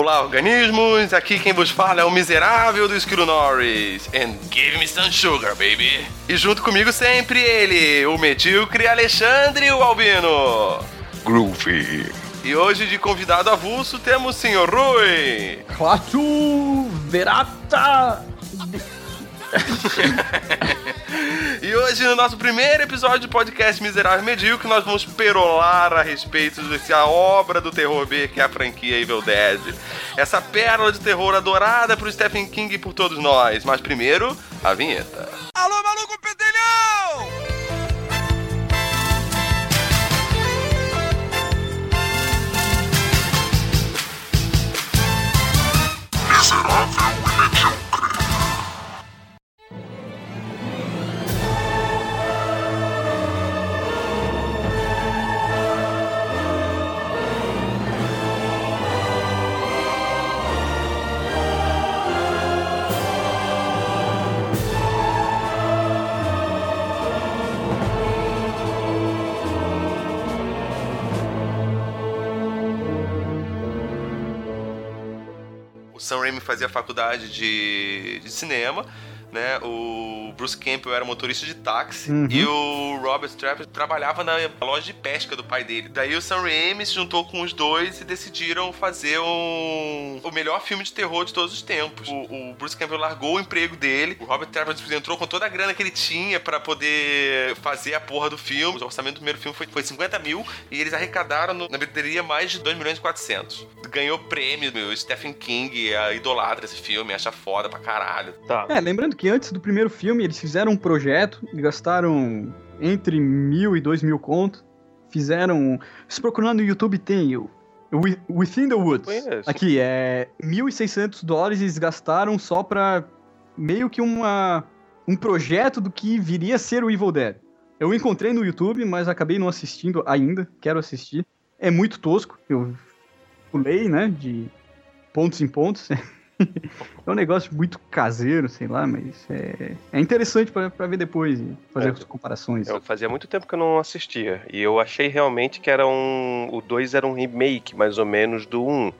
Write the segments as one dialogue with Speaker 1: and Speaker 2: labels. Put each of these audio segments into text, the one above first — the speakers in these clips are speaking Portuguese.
Speaker 1: Olá, organismos! Aqui quem vos fala é o miserável do Esquilo Norris. And give me some sugar, baby! E junto comigo sempre ele, o medíocre Alexandre o Albino.
Speaker 2: Groovy.
Speaker 1: E hoje de convidado avulso temos o Sr. Rui.
Speaker 3: Clatu Verata.
Speaker 1: e hoje, no nosso primeiro episódio do podcast Miserável Medíocre, nós vamos perolar a respeito dessa obra do terror B, que é a franquia Evil Dead. Essa pérola de terror adorada por Stephen King e por todos nós. Mas primeiro, a vinheta.
Speaker 4: Alô, maluco pedelhão!
Speaker 1: O Sam Raimi fazia faculdade de, de cinema, né? O Bruce Campbell era motorista de táxi
Speaker 3: Uhum.
Speaker 1: e o Robert Trapp trabalhava na loja de pesca do pai dele. Daí o Sam Raimi se juntou com os dois e decidiram fazer um, o melhor filme de terror de todos os tempos. O, o Bruce Campbell largou o emprego dele, o Robert Trapp entrou com toda a grana que ele tinha pra poder fazer a porra do filme. O orçamento do primeiro filme foi, foi 50 mil e eles arrecadaram no- na bilheteria mais de 2 milhões e 400. Ganhou prêmio, meu. Stephen King a idolatra esse filme, acha foda pra caralho.
Speaker 2: Tá.
Speaker 3: É, lembrando que antes do primeiro filme eles fizeram um projeto e gastaram entre mil e dois mil conto. Fizeram. Se procurar no YouTube tem o. Wi- Within the Woods. Aqui, é 1.600 dólares eles gastaram só pra meio que uma, um projeto do que viria a ser o Evil Dead. Eu encontrei no YouTube, mas acabei não assistindo ainda, quero assistir. É muito tosco, eu pulei, né, de pontos em pontos. é um negócio muito caseiro, sei lá, mas é, é interessante pra ver depois e fazer
Speaker 2: É.
Speaker 3: as comparações.
Speaker 2: Eu fazia muito tempo que eu não assistia. E eu achei realmente que era um. O 2 era um remake, mais ou menos, do 1. Um.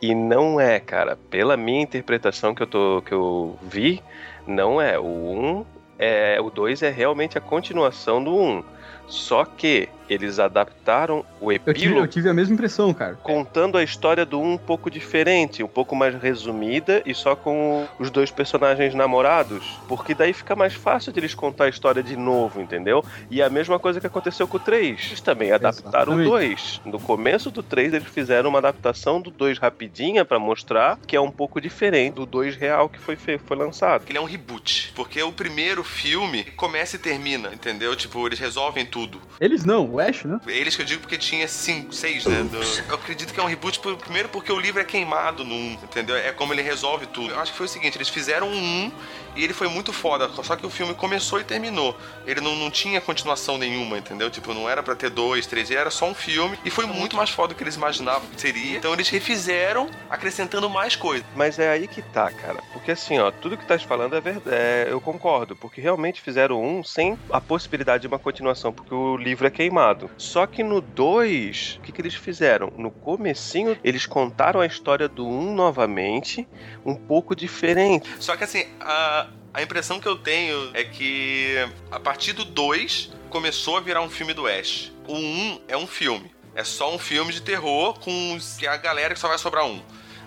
Speaker 2: E não é, cara. Pela minha interpretação que eu, tô, que eu vi, não é. O 1 um é. O 2 é realmente a continuação do 1. Um. Só que eles adaptaram o
Speaker 3: Eu tive,
Speaker 2: epílogo.
Speaker 3: eu tive a mesma impressão, cara.
Speaker 2: contando a história do um um pouco diferente, um pouco mais resumida e só com os dois personagens namorados, porque daí fica mais fácil de eles contar a história de novo, entendeu? E a mesma coisa que aconteceu com o 3. Eles também adaptaram o
Speaker 3: Exatamente.
Speaker 2: 2. No começo do 3 eles fizeram uma adaptação do 2 rapidinha pra mostrar que é um pouco diferente do 2 real que foi, foi lançado.
Speaker 1: Ele é um reboot. Porque o primeiro filme começa e termina, entendeu? Tipo, eles resolvem tudo.
Speaker 3: Eles não, né?
Speaker 1: Eles que eu digo porque tinha cinco, seis, né? do- Eu acredito que é um reboot por- primeiro porque o livro é queimado no 1, entendeu? É como ele resolve tudo. Eu acho que foi o seguinte, eles fizeram um 1 e ele foi muito foda, só que o filme começou e terminou. Ele não, não tinha continuação nenhuma, entendeu? Tipo, não era pra ter dois, três, era só um filme e foi muito mais foda do que eles imaginavam que seria. Então eles refizeram, acrescentando mais coisas.
Speaker 2: Mas é aí que tá, cara. Porque assim, ó, tudo que estás falando é verdade. eu concordo. Porque realmente fizeram um sem a possibilidade de uma continuação, porque o livro é queimado. Só que no 2, o que, que eles fizeram? No comecinho, eles contaram a história do 1 um novamente, um pouco diferente.
Speaker 1: Só que assim, a, a impressão que eu tenho é que a partir do 2 começou a virar um filme do Ash. O 1 um é um filme. É só um filme de terror com que é a galera que só vai sobrar um.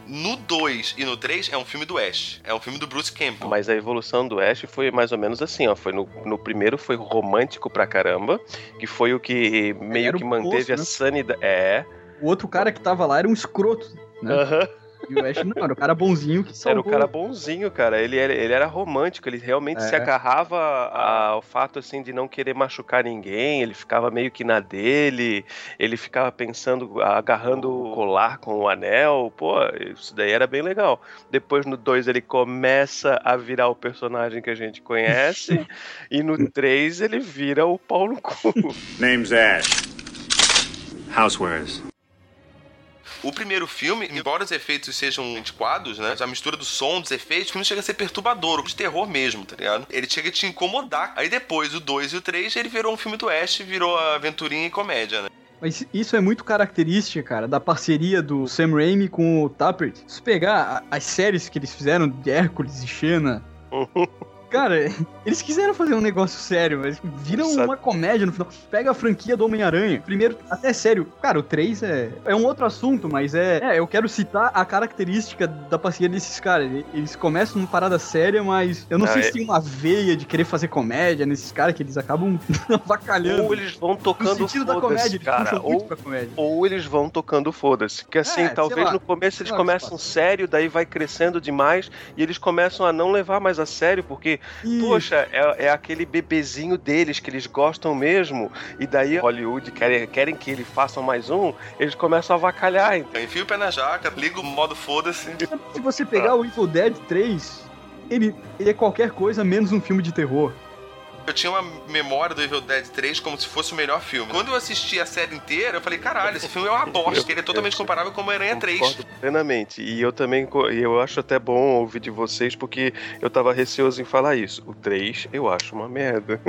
Speaker 1: No 2 e no 3 é um filme do Ash. É um filme do Bruce Campbell.
Speaker 2: Mas a evolução do Ash foi mais ou menos assim, ó. Foi no, no primeiro foi romântico pra caramba, que foi o que meio que manteve
Speaker 3: poço,
Speaker 2: a
Speaker 3: né?
Speaker 2: sanidade. É.
Speaker 3: O outro cara que tava lá era um escroto, né?
Speaker 2: Aham.
Speaker 3: E o Ash não, era o cara bonzinho que
Speaker 2: Era
Speaker 3: salvou.
Speaker 2: o cara bonzinho, cara. Ele era, ele era romântico, ele realmente
Speaker 3: É.
Speaker 2: se agarrava ao fato assim de não querer machucar ninguém, ele ficava meio que na dele, ele ficava pensando, agarrando o colar com o anel. Pô, isso daí era bem legal. Depois no 2 ele começa a virar o personagem que a gente conhece, e no 3 ele vira o pau no cu.
Speaker 5: Name's Ash. Housewares.
Speaker 1: O primeiro filme, embora os efeitos sejam antiquados, né? A mistura do som, dos efeitos, o filme chega a ser perturbador, de terror mesmo, tá ligado? Ele chega a te incomodar. Aí depois, o 2 e o 3, ele virou um filme do Ash, virou aventurinha e comédia, né?
Speaker 3: Mas isso é muito característica, cara, da parceria do Sam Raimi com o Tappert. Se pegar as séries que eles fizeram de Hércules e Xena, cara, eles quiseram fazer um negócio sério, mas viram uma comédia no final. Pega a franquia do Homem-Aranha. Primeiro, até sério, cara, o 3 é, é um outro assunto, mas é, é. Eu quero citar a característica da parceria desses caras. Eles começam numa parada séria, mas eu não
Speaker 2: Ah,
Speaker 3: sei
Speaker 2: é-
Speaker 3: se tem uma veia de querer fazer comédia nesses caras que eles acabam avacalhando.
Speaker 2: Ou eles vão
Speaker 3: No
Speaker 2: tocando
Speaker 3: sentido da
Speaker 2: foda-se,
Speaker 3: comédia,
Speaker 2: cara. Ou,
Speaker 3: comédia.
Speaker 2: ou eles vão tocando foda-se. Que assim,
Speaker 3: É,
Speaker 2: talvez no começo eles
Speaker 3: Sei lá o que
Speaker 2: começam sério, daí vai crescendo demais e eles começam a não levar mais a sério, porque, Poxa, é, é aquele bebezinho deles que eles gostam mesmo, e daí Hollywood querem, querem que eles façam mais um, eles começam a avacalhar. então.
Speaker 1: Enfia o pé na jaca, liga o modo foda-se.
Speaker 3: Se você pegar o Evil Dead 3, ele, ele é qualquer coisa menos um filme de terror.
Speaker 1: Eu tinha uma memória do Evil Dead 3 como se fosse o melhor filme. Quando eu assisti a série inteira, eu falei, caralho, esse filme é uma bosta, ele é totalmente comparável com Homem-Aranha 3.
Speaker 2: Concordo plenamente. E eu também, eu acho até bom ouvir de vocês, porque eu tava receoso em falar isso. O 3 eu acho uma merda.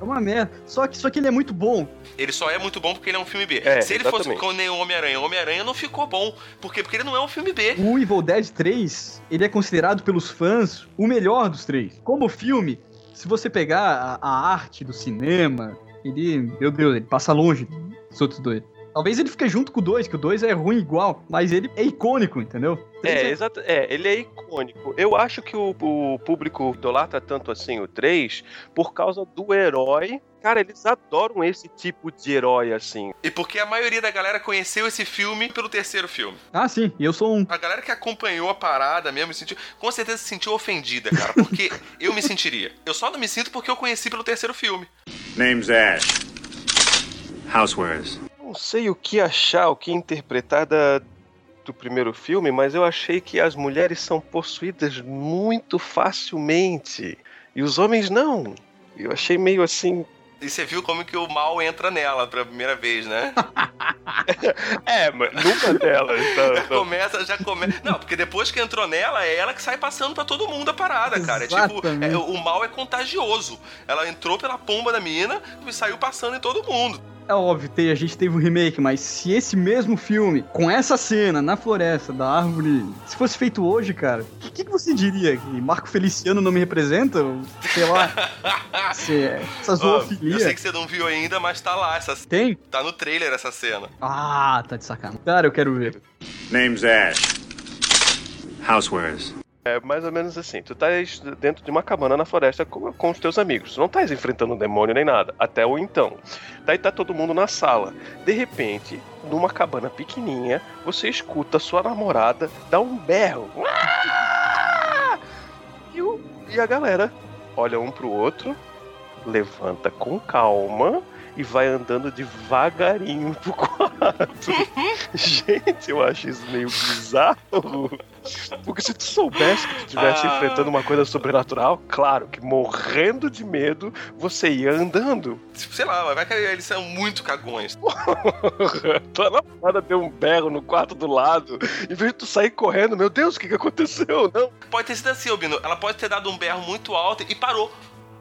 Speaker 3: É uma merda. Só que, só que ele é muito bom.
Speaker 1: Ele só é muito bom porque ele é um filme B.
Speaker 2: É,
Speaker 1: Se ele fosse
Speaker 2: exatamente.
Speaker 1: com nem o Homem-Aranha, o Homem-Aranha não ficou bom. Por quê? Porque ele não é um filme B.
Speaker 3: O Evil Dead 3, ele é considerado pelos fãs o melhor dos três. Como filme, se você pegar a, a arte do cinema, ele, meu Deus, ele passa longe dos outros dois. Talvez ele fique junto com o 2, que o 2 é ruim igual, mas ele é icônico, entendeu?
Speaker 2: É, exato. É, ele é icônico. Eu acho que o, o público idolatra tanto assim o 3 por causa do herói. Cara, eles adoram esse tipo de herói assim.
Speaker 1: E porque a maioria da galera conheceu esse filme pelo terceiro filme.
Speaker 3: Ah, sim, e eu sou um.
Speaker 1: A galera que acompanhou a parada mesmo se sentiu, com certeza se sentiu ofendida, cara. Porque eu me sentiria. Eu só não me sinto porque eu conheci pelo terceiro filme.
Speaker 5: Name's Ash. Housewares.
Speaker 2: Não sei o que achar, o que interpretar da, do primeiro filme, mas eu achei que as mulheres são possuídas muito facilmente. E os homens não. Eu achei meio assim.
Speaker 1: E você viu como que o mal entra nela pela primeira vez, né?
Speaker 2: É, mas numa delas. tá-
Speaker 1: Já
Speaker 2: tá-
Speaker 1: começa, já começa. Não, porque depois que entrou nela, é ela que sai passando pra todo mundo a parada, cara. É tipo, é, o mal é contagioso. Ela entrou pela pomba da mina e saiu passando em todo mundo.
Speaker 3: É óbvio, tem, a gente teve um remake, mas se esse mesmo filme, com essa cena na floresta da árvore, se fosse feito hoje, cara, o que, que você diria? Que Marco Feliciano não me representa? Sei lá, se, essa
Speaker 1: Ó, eu
Speaker 3: zoofilia.
Speaker 1: sei que você não viu ainda, mas tá lá. Essa,
Speaker 3: Tem?
Speaker 1: tá no trailer essa cena.
Speaker 3: Ah, tá de sacanagem. Cara, eu quero ver.
Speaker 5: Name's Ash. Housewares.
Speaker 2: É mais ou menos assim. Tu estás dentro de uma cabana na floresta com, com os teus amigos. Tu não estás enfrentando um demônio nem nada. Até o então. Daí tá todo mundo na sala. De repente, numa cabana pequenininha, você escuta sua namorada dar um berro. E, o- e a galera olha um pro outro, levanta com calma e vai andando devagarinho pro quarto. Gente, eu acho isso meio bizarro. Porque se tu soubesse que tu estivesse
Speaker 1: Ah.
Speaker 2: enfrentando uma coisa sobrenatural, claro que morrendo de medo, você ia andando.
Speaker 1: Sei lá, vai que eles são muito cagões.
Speaker 2: Tua namorada deu um berro no quarto do lado. Em vez de tu sair correndo, meu Deus, o que, que aconteceu? Não.
Speaker 1: Pode ter sido assim, Albino. Ela pode ter dado um berro muito alto e parou.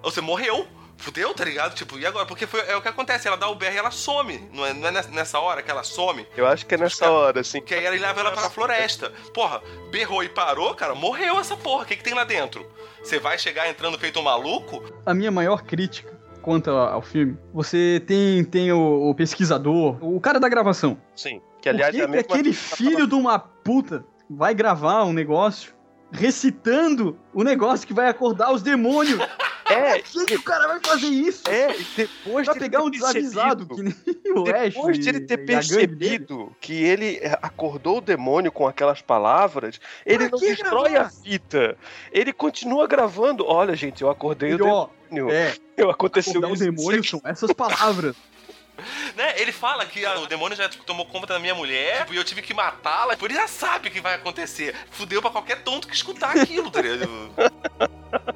Speaker 1: Ou você morreu. Fudeu, tá ligado? Tipo, e agora? Porque foi, é o que acontece, ela dá o berro e ela some. Não é, não é nessa- hora que ela some?
Speaker 2: Eu acho que é nessa hora, assim.
Speaker 1: Que aí ela leva ela pra floresta. Porra, berrou e parou, cara, morreu essa porra. O que, que tem lá dentro? Você vai chegar entrando feito um maluco?
Speaker 3: A minha maior crítica quanto ao filme, você tem, tem o, o pesquisador, o cara da gravação.
Speaker 2: Sim. Que aliás é a
Speaker 3: que
Speaker 2: mesma
Speaker 3: aquele
Speaker 2: que
Speaker 3: filho de uma puta vai gravar um negócio recitando o negócio que vai acordar os demônios?
Speaker 2: É,
Speaker 3: Por que, que o cara vai fazer isso?
Speaker 2: é, e depois
Speaker 3: Vai
Speaker 2: de
Speaker 3: pegar
Speaker 2: ter
Speaker 3: um desavisado que nem o Ash.
Speaker 2: Depois de ele ter percebido que ele acordou o demônio com aquelas palavras, ele
Speaker 3: Pra
Speaker 2: não destrói
Speaker 3: gravar?
Speaker 2: a fita. Ele continua gravando. Olha, gente, eu acordei
Speaker 3: Ele,
Speaker 2: o
Speaker 3: ó,
Speaker 2: demônio.
Speaker 3: é,
Speaker 2: Eu aconteceu
Speaker 3: acordar o
Speaker 2: isso.
Speaker 3: demônio
Speaker 2: isso
Speaker 3: são essas palavras.
Speaker 1: Né? Ele fala que ah, o demônio já tipo, tomou conta da minha mulher tipo, e eu tive que matá-la. Por ele já sabe o que vai acontecer. Fudeu pra qualquer tonto que escutar aquilo, tá ligado?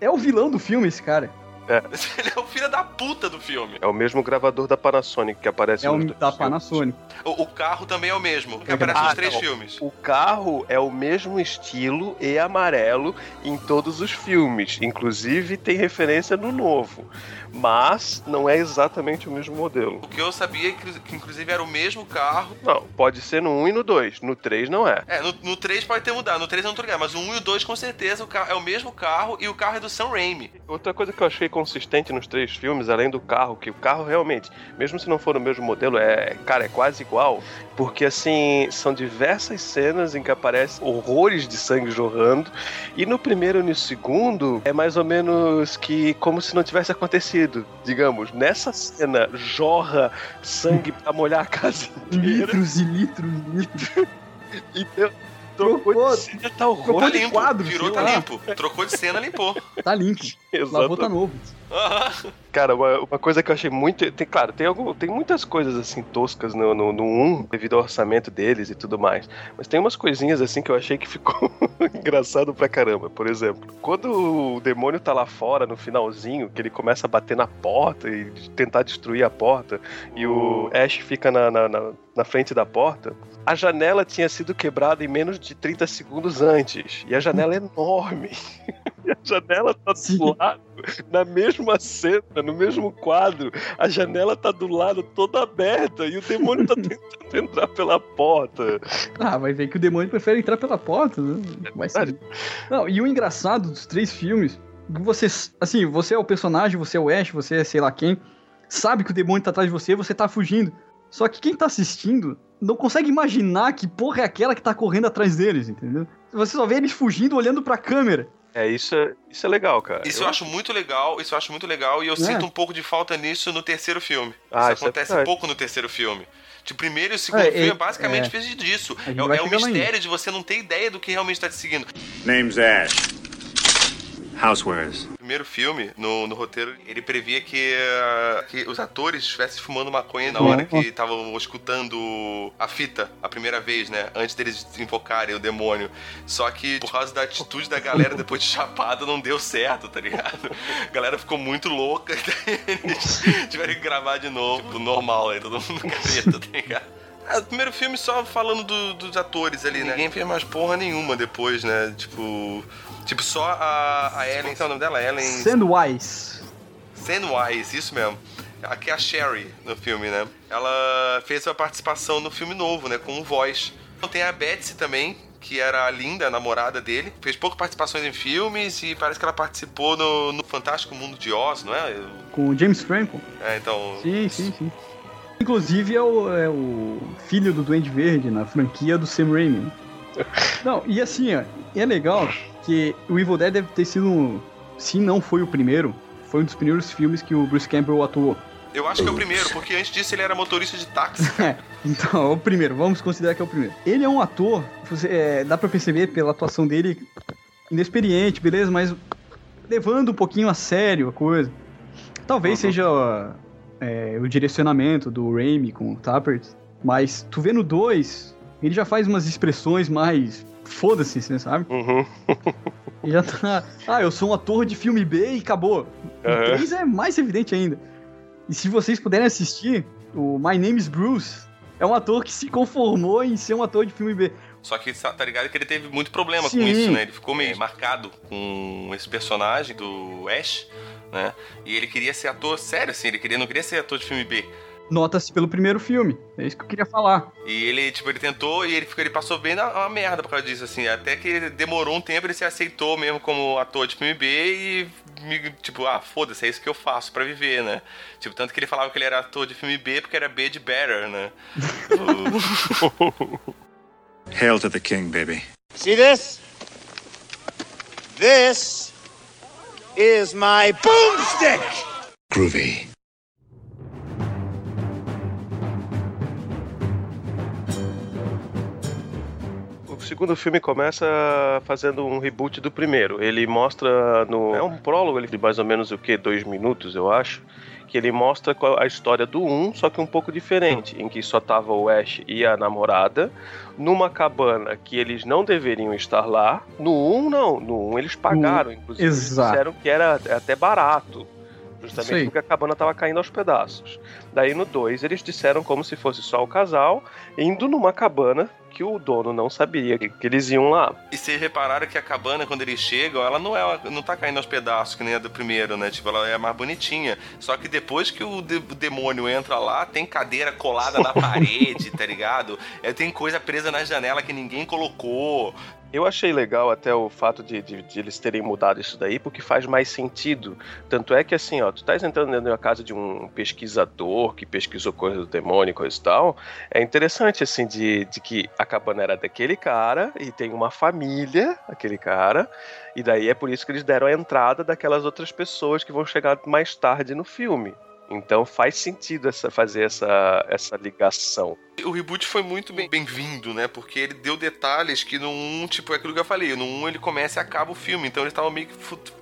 Speaker 3: É o vilão do filme, esse cara.
Speaker 2: É.
Speaker 1: Ele é o filho da puta do filme.
Speaker 2: É o mesmo gravador da Panasonic que aparece
Speaker 3: É
Speaker 2: nos
Speaker 3: o
Speaker 2: dois
Speaker 3: da
Speaker 2: filmes.
Speaker 3: Panasonic.
Speaker 1: O, o carro também é o mesmo, que
Speaker 3: É
Speaker 1: aparece
Speaker 2: Ah,
Speaker 1: nos três
Speaker 2: não.
Speaker 1: filmes.
Speaker 2: O carro é o mesmo estilo e amarelo em todos os filmes. Inclusive tem referência no novo. Mas não é exatamente o mesmo modelo.
Speaker 1: O que eu sabia é que, que inclusive era o mesmo carro.
Speaker 2: Não, pode ser no 1 e no 2. No 3 não é.
Speaker 1: É, no, no 3 pode ter mudado, no 3 é outro lugar, mas o 1 e o 2 com certeza o carro, é o mesmo carro e o carro é do Sam Raimi.
Speaker 2: Outra coisa que eu achei consistente nos três filmes, além do carro, que o carro realmente, mesmo se não for o mesmo modelo, é, cara, é quase igual, porque assim, são diversas cenas em que aparecem horrores de sangue jorrando, e no primeiro e no segundo é mais ou menos que como se não tivesse acontecido, digamos, nessa cena jorra sangue pra molhar a casa inteira,
Speaker 3: Litros e litros e litros.
Speaker 2: e deu, trocou
Speaker 3: Trocou-
Speaker 2: de cena tá horror.
Speaker 1: limpo,
Speaker 3: quadro,
Speaker 1: virou, tá
Speaker 3: lá.
Speaker 1: limpo. Trocou de cena, limpou.
Speaker 3: Tá limpo. Lavou, tá novo.
Speaker 1: Aham.
Speaker 2: Cara, uma, uma coisa que eu achei muito. Tem, claro, tem, algum, tem muitas coisas assim toscas no, no, no 1, devido ao orçamento deles e tudo mais. Mas tem umas coisinhas assim que eu achei que ficou engraçado pra caramba. Por exemplo, quando o demônio tá lá fora no finalzinho, que ele começa a bater na porta e tentar destruir a porta, e o Ash fica na, na, na, na frente da porta. A janela tinha sido quebrada em menos de 30 segundos antes. E a janela é enorme. E a janela tá
Speaker 3: Sim.
Speaker 2: do lado, na mesma cena, no mesmo quadro. A janela tá do lado toda aberta e o demônio tá tentando entrar pela porta.
Speaker 3: Ah, vai ver que o demônio prefere entrar pela porta, né? Ser. Não, e o engraçado dos três filmes, você, assim, você é o personagem, você é o Ash, você é sei lá quem, sabe que o demônio tá atrás de você, você tá fugindo. Só que quem tá assistindo não consegue imaginar que porra é aquela que tá correndo atrás deles, entendeu? Você só vê eles fugindo olhando pra câmera.
Speaker 2: É, isso é, isso é legal, cara.
Speaker 1: Isso eu acho muito legal, isso eu acho muito legal e eu sinto um pouco de falta nisso no terceiro filme.
Speaker 2: Ah,
Speaker 1: isso
Speaker 2: isso é
Speaker 1: acontece
Speaker 2: verdade.
Speaker 1: pouco no terceiro filme. De primeiro e o segundo
Speaker 3: É,
Speaker 1: filme
Speaker 3: é,
Speaker 1: é basicamente
Speaker 3: é.
Speaker 1: fez disso. É, é um
Speaker 3: lá
Speaker 1: mistério de você não ter ideia do que realmente tá te seguindo.
Speaker 5: Name's Ash. Housewares.
Speaker 1: No primeiro filme, no, no roteiro, ele previa que, ah, que os atores estivessem fumando maconha na hora que estavam escutando a fita a primeira vez, né? Antes deles invocarem o demônio. Só que por causa da atitude da galera depois de chapada, não deu certo, tá ligado? A galera ficou muito louca e daí eles tiveram que gravar de novo, tipo, normal, aí todo mundo careta, tá ligado? Ah, o primeiro filme só falando do- dos atores ali, né? Ninguém fez mais porra nenhuma depois, né? Tipo. Tipo, só a, a Ellen, qual é o nome dela? Ellen
Speaker 3: Sandwise.
Speaker 1: Sandwise, isso mesmo. Aqui é a Sherry no filme, né? Ela fez uma participação no filme novo, né? Como voz. Então tem a Betsy também, que era a linda a namorada dele. Fez poucas participações em filmes e parece que ela participou no, no Fantástico Mundo de Oz, não é?
Speaker 3: Com o James Franco.
Speaker 1: É, então.
Speaker 3: Sim, sim, sim. Inclusive é o, é o filho do Duende Verde na franquia do Sam Raimi. Não, e assim, ó, é legal que o Evil Dead deve ter sido, um- se não foi o primeiro, foi um dos primeiros filmes que o Bruce Campbell atuou.
Speaker 1: Eu acho que é o primeiro, porque antes disso ele era motorista de táxi.
Speaker 3: É, então, é o primeiro, vamos considerar que é o primeiro. Ele é um ator, você, é, dá pra perceber pela atuação dele, inexperiente, beleza, mas levando um pouquinho a sério a coisa. Talvez
Speaker 2: Uhum.
Speaker 3: seja é, o direcionamento do Raimi com o Tappert, mas tu vê no 2, ele já faz umas expressões mais foda-se, você sabe?
Speaker 2: Uhum.
Speaker 3: Ele já tá, ah, eu sou um ator de filme B e acabou. O
Speaker 2: Aham.
Speaker 3: 3 é mais evidente ainda. E se vocês puderem assistir, o My Name is Bruce é um ator que se conformou em ser um ator de filme B.
Speaker 1: Só que tá ligado que ele teve muito problema com
Speaker 3: Sim.
Speaker 1: isso, né? Ele ficou meio marcado com esse personagem do Ash, né? E ele queria ser ator sério, assim, ele queria, não queria ser ator de filme B.
Speaker 3: Nota-se pelo primeiro filme. É isso que eu queria falar.
Speaker 1: E ele, tipo, ele tentou e ele, ficou, ele passou bem na uma merda por causa disso, assim. Até que demorou um tempo, ele se aceitou mesmo como ator de filme B e, me- tipo, ah, foda-se, é isso que eu faço pra viver, né? Tipo, tanto que ele falava que ele era ator de filme B porque era B de Better, né?
Speaker 5: Hail to the king, baby.
Speaker 6: See this? This is my boomstick!
Speaker 5: Groovy.
Speaker 2: O segundo filme começa fazendo um reboot do primeiro. Ele mostra no. É um prólogo ele de mais ou menos o que? Dois minutos, eu acho. Que ele mostra a história do 1, só que um pouco diferente, em que só tava o Ash e a namorada, numa cabana que eles não deveriam estar lá. No 1, não. No 1 eles pagaram, inclusive. Eles
Speaker 3: Exato.
Speaker 2: disseram que era até barato. Justamente
Speaker 3: Sei.
Speaker 2: porque a cabana tava caindo aos pedaços. Daí no 2 eles disseram como se fosse só o casal indo numa cabana que o dono não sabia que, que eles iam lá.
Speaker 1: E vocês repararam que a cabana, quando eles chegam, ela não é não tá caindo aos pedaços, que nem a do primeiro, né? Tipo, ela é mais bonitinha. Só que depois que o, de- o demônio entra lá, tem cadeira colada na parede, tá ligado? É, tem coisa presa na janela que ninguém colocou.
Speaker 2: Eu achei legal até o fato de, de- de eles terem mudado isso daí, porque faz mais sentido. Tanto é que assim, ó, tu estás entrando dentro da casa de um pesquisador que pesquisou coisa do demônio coisa e tal. É interessante, assim, de, de que a cabana era daquele cara e tem uma família, aquele cara, e daí é por isso que eles deram a entrada daquelas outras pessoas que vão chegar mais tarde no filme. Então faz sentido essa, fazer essa, essa ligação.
Speaker 1: O reboot foi muito bem- bem-vindo, né? Porque ele deu detalhes que no 1, tipo, é aquilo que eu falei, no 1 ele começa e acaba o filme, então eles estavam meio que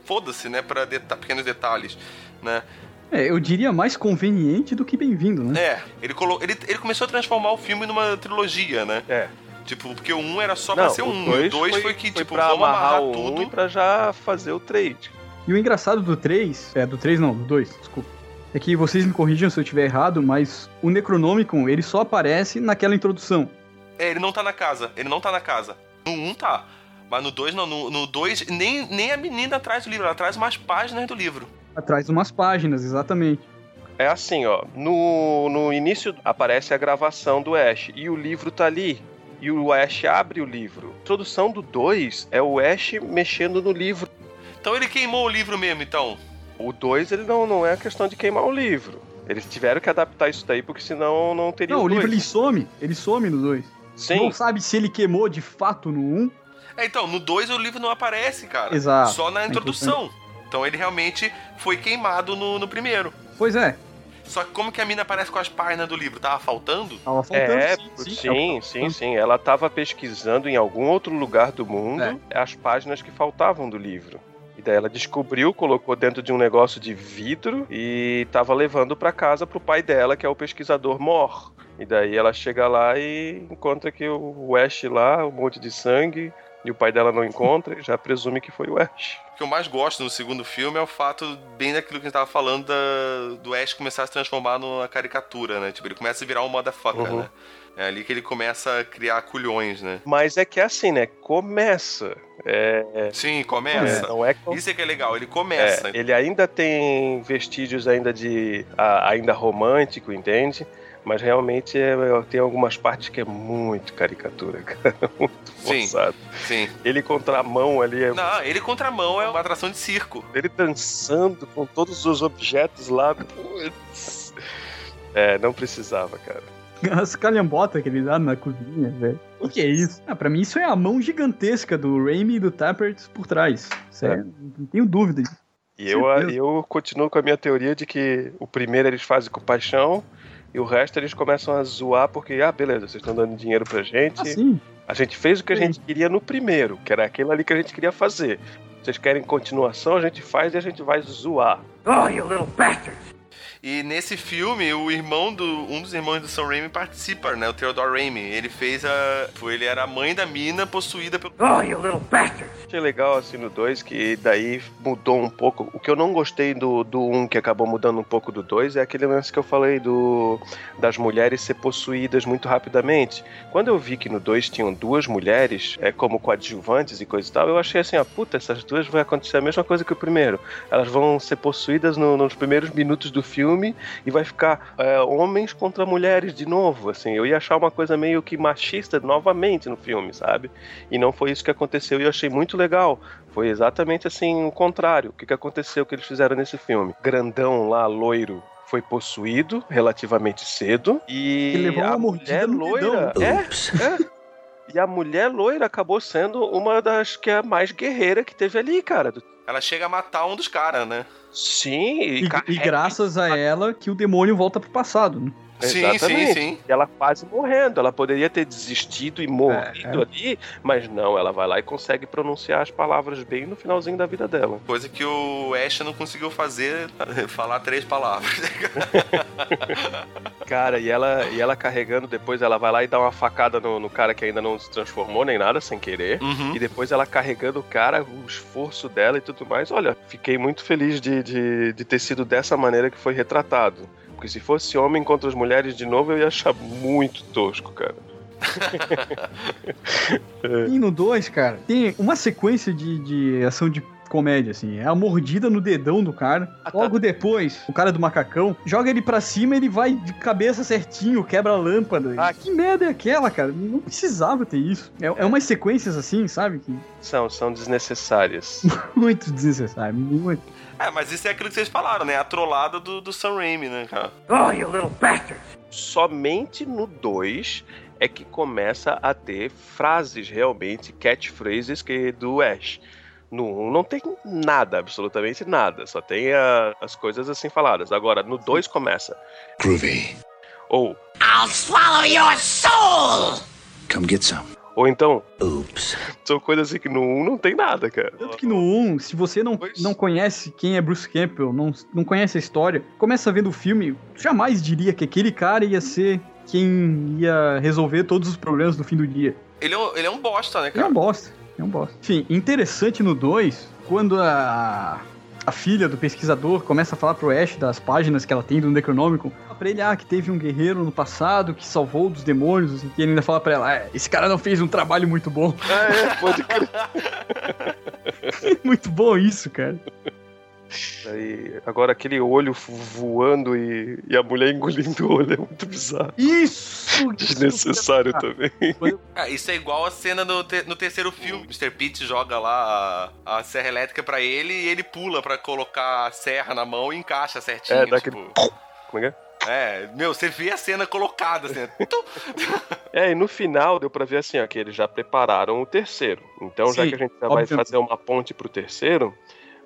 Speaker 1: foda-se, né, pra deta- pequenos detalhes, né?
Speaker 3: É, eu diria mais conveniente do que bem-vindo, né?
Speaker 1: É, ele, colo... ele, ele começou a transformar o filme numa trilogia, né?
Speaker 2: É.
Speaker 1: Tipo, porque o 1 era só pra ser
Speaker 2: o
Speaker 1: um,
Speaker 2: dois
Speaker 1: o 2 foi, que, tipo,
Speaker 2: pra
Speaker 1: vamos amarrar
Speaker 2: o um
Speaker 1: tudo.
Speaker 2: e pra já fazer o trade.
Speaker 3: E o engraçado do 3, é, do 3 não, do 2, desculpa. É que vocês me corrijam se eu estiver errado, mas o Necronomicon, ele só aparece naquela introdução.
Speaker 1: É, ele não tá na casa, ele não tá na casa. No 1 tá. Mas no 2 não, no, no 2 nem, nem a menina traz o livro, ela traz umas páginas do livro.
Speaker 3: Atrás de umas páginas, exatamente.
Speaker 2: É assim, ó. No, no início aparece a gravação do Ash e o livro tá ali. E o Ash abre o livro. A introdução do 2 é o Ash mexendo no livro.
Speaker 1: Então ele queimou o livro mesmo, então.
Speaker 2: O 2 ele não, não é a questão de queimar o livro. Eles tiveram que adaptar isso daí, porque senão não teria
Speaker 3: Não, o
Speaker 2: dois.
Speaker 3: livro ele some, ele some no 2.
Speaker 2: Sim,
Speaker 3: Não sabe se ele queimou de fato no 1.
Speaker 1: É, então, no 2 o livro não aparece, cara.
Speaker 3: Exato.
Speaker 1: Só na
Speaker 3: É
Speaker 1: introdução. Então ele realmente foi queimado no, no primeiro.
Speaker 3: Pois é,
Speaker 1: Só que como que a mina aparece com as páginas do livro? Tava faltando?
Speaker 3: tava faltando.
Speaker 2: É,
Speaker 3: sim,
Speaker 2: sim,
Speaker 3: sim,
Speaker 2: sim, sim, Ela estava pesquisando em algum outro lugar do mundo
Speaker 3: É.
Speaker 2: as páginas que faltavam do livro. E daí ela descobriu, colocou dentro de um negócio de vidro e estava levando para casa pro pai dela, que é o pesquisador Mor. E daí ela chega lá e encontra que o Ash lá, um monte de sangue, e o pai dela não encontra, e já presume que foi o Ash.
Speaker 1: O que eu mais gosto no segundo filme é o fato, bem daquilo que a gente tava falando, da- do Ash começar a se transformar numa caricatura, né? Tipo, ele começa a virar um motherfucker,
Speaker 2: Uhum.
Speaker 1: né? É ali que ele começa a criar culhões, né?
Speaker 2: Mas é que é assim, né? Começa. É,
Speaker 1: Sim,
Speaker 2: é,
Speaker 1: começa.
Speaker 2: não é que
Speaker 1: Isso é que é legal, ele começa.
Speaker 2: É, ele ainda tem vestígios ainda de a- ainda romântico, entende? Mas realmente é, tem algumas partes que é muito caricatura, cara, muito
Speaker 1: Sim.
Speaker 2: forçado.
Speaker 1: Sim.
Speaker 2: Ele contra a mão ali, é
Speaker 1: Não, ele contramão é uma atração de circo.
Speaker 2: ele dançando com todos os objetos lá. Putz. É, não precisava, cara.
Speaker 3: As calhambotas que ele dá na cozinha, velho. O que é isso? Ah, pra mim isso é a mão gigantesca do Raimi e do Tappert por trás. Sério, não tenho dúvida disso.
Speaker 2: E eu, eu continuo com a minha teoria de que o primeiro eles fazem com paixão e o resto eles começam a zoar porque, ah, beleza, vocês estão dando dinheiro pra gente.
Speaker 3: Assim,
Speaker 2: A gente fez o que a
Speaker 3: Sim.
Speaker 2: gente queria no primeiro, que era aquilo ali que a gente queria fazer. Vocês querem continuação, a gente faz e a gente vai zoar.
Speaker 1: E nesse filme, o irmão do. Um dos irmãos do Sam Raimi participa, né? O Theodore Raimi. Ele fez a. foi- Ele era a mãe da mina possuída pelo.
Speaker 2: Achei legal assim no 2, que daí mudou um pouco. O que eu não gostei do 1, do um, que acabou mudando um pouco do 2, é aquele lance que eu falei do das mulheres ser possuídas muito rapidamente. Quando eu vi que no 2 tinham duas mulheres, é como coadjuvantes e coisa e tal, eu achei assim, ah, puta, essas duas vai acontecer a mesma coisa que o primeiro. Elas vão ser possuídas no- nos primeiros minutos do filme e vai ficar é, homens contra mulheres de novo, assim. Eu ia achar uma coisa meio que machista novamente no filme, sabe? E não foi isso que aconteceu e eu achei muito legal. Foi exatamente assim o contrário. O que, que aconteceu que eles fizeram nesse filme? Grandão lá, loiro. Foi possuído relativamente cedo e
Speaker 3: levou
Speaker 2: a
Speaker 3: mordida
Speaker 2: mulher loira. É, é. E a mulher loira acabou sendo uma das que é a mais guerreira que teve ali, cara.
Speaker 1: Ela chega a matar um dos caras, né?
Speaker 2: Sim,
Speaker 3: e, e
Speaker 2: carrega-
Speaker 3: graças a ela que o demônio volta pro passado. Né?
Speaker 1: Sim,
Speaker 2: Exatamente.
Speaker 1: sim, sim.
Speaker 2: E ela quase morrendo. Ela poderia ter desistido e morrido
Speaker 3: É, é.
Speaker 2: ali, mas não, ela vai lá e consegue pronunciar as palavras bem no finalzinho da vida dela.
Speaker 1: Coisa que o Ash não conseguiu fazer, falar três palavras.
Speaker 2: Cara, e ela, e ela carregando, depois ela vai lá e dá uma facada no, no cara que ainda não se transformou nem nada, sem querer.
Speaker 1: Uhum.
Speaker 2: E depois ela carregando o cara, o esforço dela e tudo mais. Olha, fiquei muito feliz de, de, de ter sido dessa maneira que foi retratado. Porque se fosse homem contra as mulheres de novo, eu ia achar muito tosco, cara.
Speaker 3: E no 2, cara, tem uma sequência de, de ação de comédia, assim. É a mordida no dedão do cara.
Speaker 2: Ah, tá.
Speaker 3: Logo depois, o cara do macacão joga ele pra cima ele vai de cabeça certinho, quebra a lâmpada.
Speaker 2: Ah,
Speaker 3: que merda é aquela, cara? Não precisava ter isso. É, é umas sequências assim, sabe? Que
Speaker 2: São, são desnecessárias.
Speaker 3: muito desnecessário, muito.
Speaker 1: É, mas isso é aquilo que vocês falaram, né? A trollada do, do Sam Raimi, né, cara?
Speaker 2: Somente no 2 é que começa a ter frases realmente, catchphrases que do Ash. No 1 não tem nada, absolutamente nada. Só tem a- as coisas assim faladas. Agora, no 2 começa.
Speaker 5: Groovy.
Speaker 2: Ou,
Speaker 7: I'll swallow your soul!
Speaker 5: Come get some.
Speaker 2: ou então,
Speaker 5: Oops.
Speaker 2: são coisas assim que no 1 não tem nada, cara.
Speaker 3: Tanto que no 1, se você não,
Speaker 2: Pois.
Speaker 3: não conhece quem é Bruce Campbell, não, não conhece a história, começa vendo o filme, jamais diria que aquele cara ia ser quem ia resolver todos os problemas do fim do dia.
Speaker 1: Ele é, um- ele é um bosta, né,
Speaker 3: É um
Speaker 1: cara?
Speaker 3: bosta, é um bosta. Enfim, interessante no 2, quando a, a filha do pesquisador começa a falar pro Ash das páginas que ela tem do Necronômico, fala pra ele, ah, que teve um guerreiro no passado que salvou dos demônios, e ele ainda fala pra ela, é, esse cara não fez um trabalho muito bom.
Speaker 2: Ah, é, pode crer.
Speaker 3: muito bom isso, cara.
Speaker 2: Aí, agora aquele olho voando e, e a mulher engolindo o olho é muito bizarro.
Speaker 3: Isso!
Speaker 2: Desnecessário também.
Speaker 1: Ah, isso é igual a cena no, te- no terceiro filme. Mr. Pete joga lá a, a serra elétrica pra ele e ele pula pra colocar a serra na mão e encaixa certinho.
Speaker 2: É, dá aquele-
Speaker 1: tipo,
Speaker 2: Como é que é?
Speaker 1: é, meu, você vê a cena colocada assim. tum.
Speaker 2: É, e no final deu pra ver assim, ó, que eles já prepararam o terceiro. Então, já
Speaker 3: Sim,
Speaker 2: que a gente já vai fazer uma ponte pro terceiro,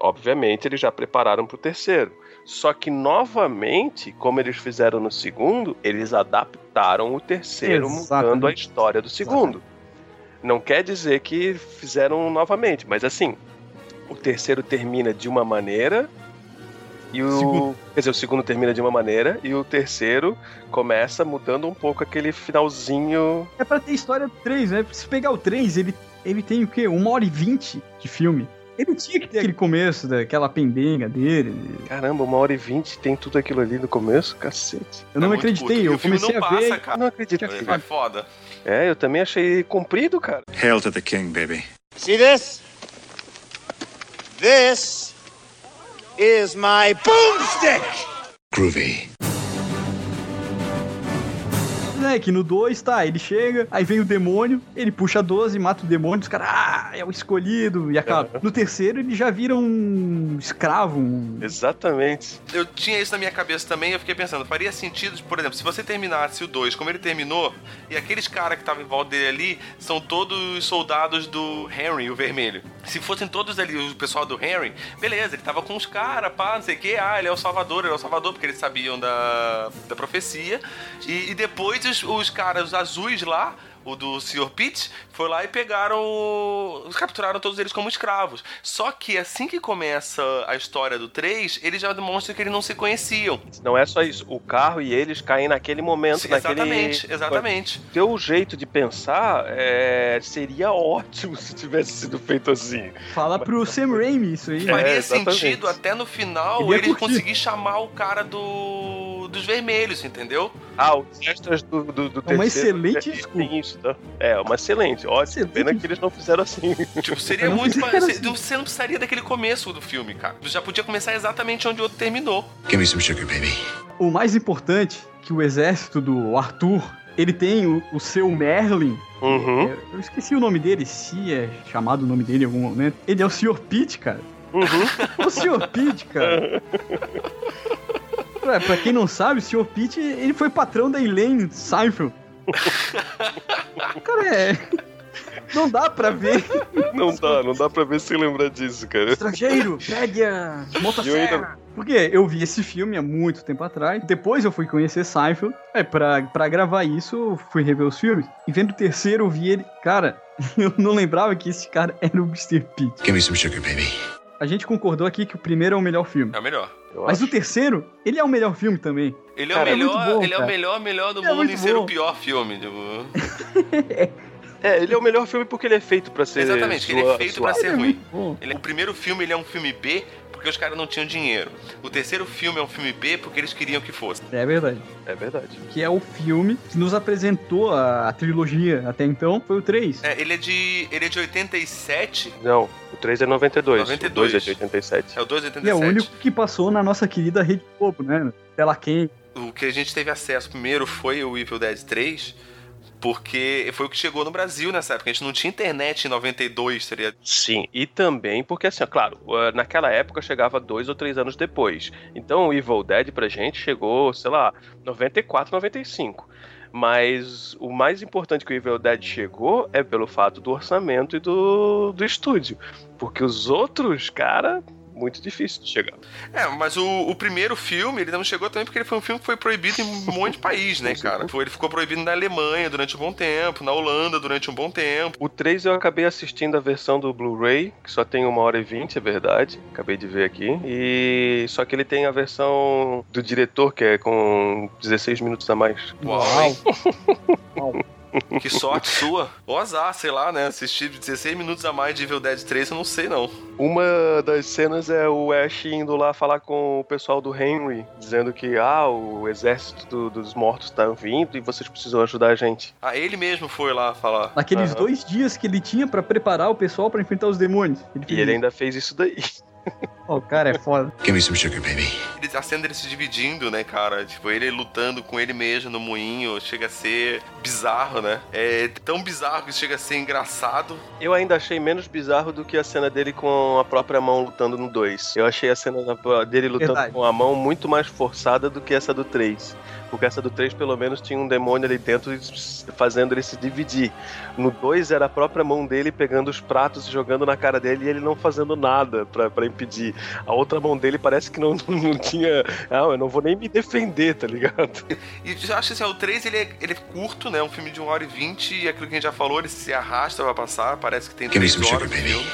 Speaker 2: obviamente eles já prepararam pro terceiro. Só que novamente, como eles fizeram no segundo, eles adaptaram o terceiro,
Speaker 3: Exatamente.
Speaker 2: mudando a história do segundo. Não quer dizer que fizeram novamente, mas assim, o terceiro termina de uma maneira e o
Speaker 3: Segundo.
Speaker 2: quer dizer, o segundo termina de uma maneira e o terceiro começa mudando um pouco aquele finalzinho.
Speaker 3: É pra ter história 3, né? Se pegar o 3, ele, ele tem o quê? Uma hora e vinte de filme. Ele tinha que ter aquele começo daquela pendenga dele.
Speaker 2: Caramba, uma hora e vinte tem tudo aquilo ali no começo, cacete.
Speaker 3: Eu não
Speaker 1: É
Speaker 3: me acreditei,
Speaker 1: curto.
Speaker 3: Eu comecei
Speaker 1: não
Speaker 3: a ver.
Speaker 1: passa,
Speaker 2: Eu
Speaker 1: cara.
Speaker 2: não acredito.
Speaker 1: É foda.
Speaker 2: É, eu também achei comprido, cara.
Speaker 5: Hail to the king, baby.
Speaker 6: See this? This is my boomstick!
Speaker 5: Groovy.
Speaker 3: É, que no 2, tá, ele chega, aí vem o demônio, ele puxa a 12, mata o demônio, os caras, ah, é o escolhido, e acaba. No terceiro, ele já vira um escravo, um...
Speaker 2: Exatamente.
Speaker 1: Eu tinha isso na minha cabeça também, eu fiquei pensando, faria sentido, por exemplo, se você terminasse o 2 como ele terminou, e aqueles caras que estavam em volta dele ali são todos soldados do Henry, o vermelho. Se fossem todos ali o pessoal do Henry, beleza, ele tava com os caras, pá, não sei o que, ah, ele é o Salvador, ele é o Salvador, porque eles sabiam da, da profecia. E, e depois os, os caras azuis lá, o do Sr. Pitt, foi lá e pegaram. o- capturaram todos eles como escravos. Só que assim que começa a história do 3, ele já demonstra que eles não se conheciam.
Speaker 2: Não é só isso. O carro e eles caem naquele momento, naquele.
Speaker 1: exatamente, exatamente.
Speaker 2: Teu jeito de pensar é, seria ótimo se tivesse sido feito assim.
Speaker 3: Fala pro Sam Raimi isso aí.
Speaker 1: Faria
Speaker 2: exatamente.
Speaker 1: sentido até no final
Speaker 3: Ele
Speaker 1: conseguir chamar o cara do dos vermelhos, entendeu?
Speaker 2: Ah, os extras do, do, do
Speaker 3: É uma excelente
Speaker 2: é,
Speaker 3: desculpa.
Speaker 2: tá? É, uma excelente. Ótimo.
Speaker 3: Excelente
Speaker 2: Pena que eles não fizeram assim.
Speaker 1: Tipo, seria muito.
Speaker 3: assim.
Speaker 1: você não precisaria daquele começo do filme, cara. Você já podia começar exatamente onde o outro terminou.
Speaker 5: Give me some sugar, baby.
Speaker 3: O mais importante, que o exército do Arthur, ele tem o, o seu Merlin,
Speaker 2: Uhum.
Speaker 3: É, Eu esqueci o nome dele, se é chamado o nome dele em algum momento. Ele é o Sr. Pete, cara.
Speaker 2: Uhum.
Speaker 3: O Sr. Pete, cara. Pra, pra quem não sabe, o Sr. Pete, ele foi patrão da Elaine Seinfeld. Cara é... Não dá pra ver.
Speaker 2: Não dá, não dá pra ver sem lembrar disso, cara.
Speaker 3: Estrangeiro, pegue a motosserra. Porque eu vi esse filme há muito tempo atrás. Depois eu fui conhecer Seinfeld. É, pra, pra gravar isso, eu fui rever os filmes. E vendo o terceiro, eu vi ele. Cara, eu não lembrava que esse cara era o Mr. Pitt.
Speaker 5: Give me some sugar, baby.
Speaker 3: A gente concordou aqui que o primeiro é o melhor filme.
Speaker 1: É o melhor.
Speaker 2: Eu
Speaker 3: Mas
Speaker 2: acho.
Speaker 3: o terceiro, ele é o melhor filme também.
Speaker 1: Ele é
Speaker 3: Cara, é
Speaker 1: o melhor,
Speaker 3: muito bom,
Speaker 1: ele é o melhor, melhor do
Speaker 3: É
Speaker 1: mundo
Speaker 3: muito
Speaker 1: em ser
Speaker 3: bom.
Speaker 1: o pior filme. Tipo.
Speaker 2: É, ele é o melhor filme porque ele é feito pra ser.
Speaker 1: Exatamente, que ele é
Speaker 2: sua-
Speaker 1: feito pra
Speaker 2: suave.
Speaker 1: ser
Speaker 3: Ele é
Speaker 1: ruim.
Speaker 3: bom.
Speaker 1: Ele- o primeiro filme ele é um filme B porque os caras não tinham dinheiro. O terceiro filme é um filme B porque eles queriam que fosse.
Speaker 3: É verdade.
Speaker 2: É verdade.
Speaker 3: Que é o filme que nos apresentou a, a trilogia até então. Foi o 3.
Speaker 1: É, ele é de. Ele é de 87.
Speaker 2: Não, o 3 é 92.
Speaker 1: 92.
Speaker 2: O 2 é de 87.
Speaker 1: É o 2 de
Speaker 3: E é
Speaker 1: 87.
Speaker 3: o único que passou na nossa querida Rede Globo, né? Tela quente.
Speaker 1: O que a gente teve acesso primeiro foi o Evil Dead 3. Porque foi o que chegou no Brasil nessa época. A gente não tinha internet em 92, seria.
Speaker 2: Sim, e também porque, assim, ó, claro, uh, naquela época chegava dois ou três anos depois. Então o Evil Dead pra gente chegou, sei lá, 94, 95. Mas o mais importante que o Evil Dead chegou é pelo fato do orçamento e do, do estúdio. Porque os outros, cara, muito difícil de chegar.
Speaker 1: É, mas o, o primeiro filme, ele não chegou também porque ele foi um filme que foi proibido em um monte de país, né, cara? Ele ficou proibido na Alemanha durante um bom tempo, na Holanda durante um bom tempo.
Speaker 2: O 3 eu acabei assistindo a versão do Blu-ray, que só tem uma hora e vinte, é verdade. Acabei de ver aqui. E só que ele tem a versão do diretor, que é com 16 minutos a mais.
Speaker 1: Uau, hein? Que sorte sua. Ou azar, sei lá, né? Assistir 16 minutos a mais de Evil Dead 3, eu não sei não.
Speaker 2: Uma das cenas é o Ash indo lá falar com o pessoal do Henry, dizendo que ah, o exército do- dos mortos tá vindo e vocês precisam ajudar a gente.
Speaker 1: Ah, ele mesmo foi lá falar.
Speaker 3: Naqueles
Speaker 2: Aham.
Speaker 3: dois dias que ele tinha pra preparar o pessoal pra enfrentar os demônios. Ele
Speaker 2: E ele
Speaker 3: isso.
Speaker 2: ainda fez isso daí.
Speaker 3: O cara é foda.
Speaker 5: Give me some sugar, baby.
Speaker 1: Ele- A cena dele se dividindo, né, cara? Tipo, ele lutando com ele mesmo no moinho, chega a ser bizarro, né? É tão bizarro que chega a ser engraçado.
Speaker 2: Eu ainda achei menos bizarro do que a cena dele com a própria mão lutando no 2. Eu achei a cena dele lutando
Speaker 3: Verdade.
Speaker 2: com a mão muito mais forçada do que essa do 3. Porque essa do 3 pelo menos tinha um demônio ali dentro fazendo ele se dividir. No 2 era a própria mão dele pegando os pratos e jogando na cara dele e ele não fazendo nada pra impedir. A outra mão dele parece que não, não tinha. Ah, eu não vou nem me defender, tá ligado?
Speaker 1: E eu acho assim, o 3 ele é, ele é curto, né? Um filme de 1 hora e 20, e aquilo que a gente já falou, ele se arrasta pra passar, parece que tem
Speaker 5: Give me
Speaker 1: 3
Speaker 5: some sugar,
Speaker 1: horas de filme.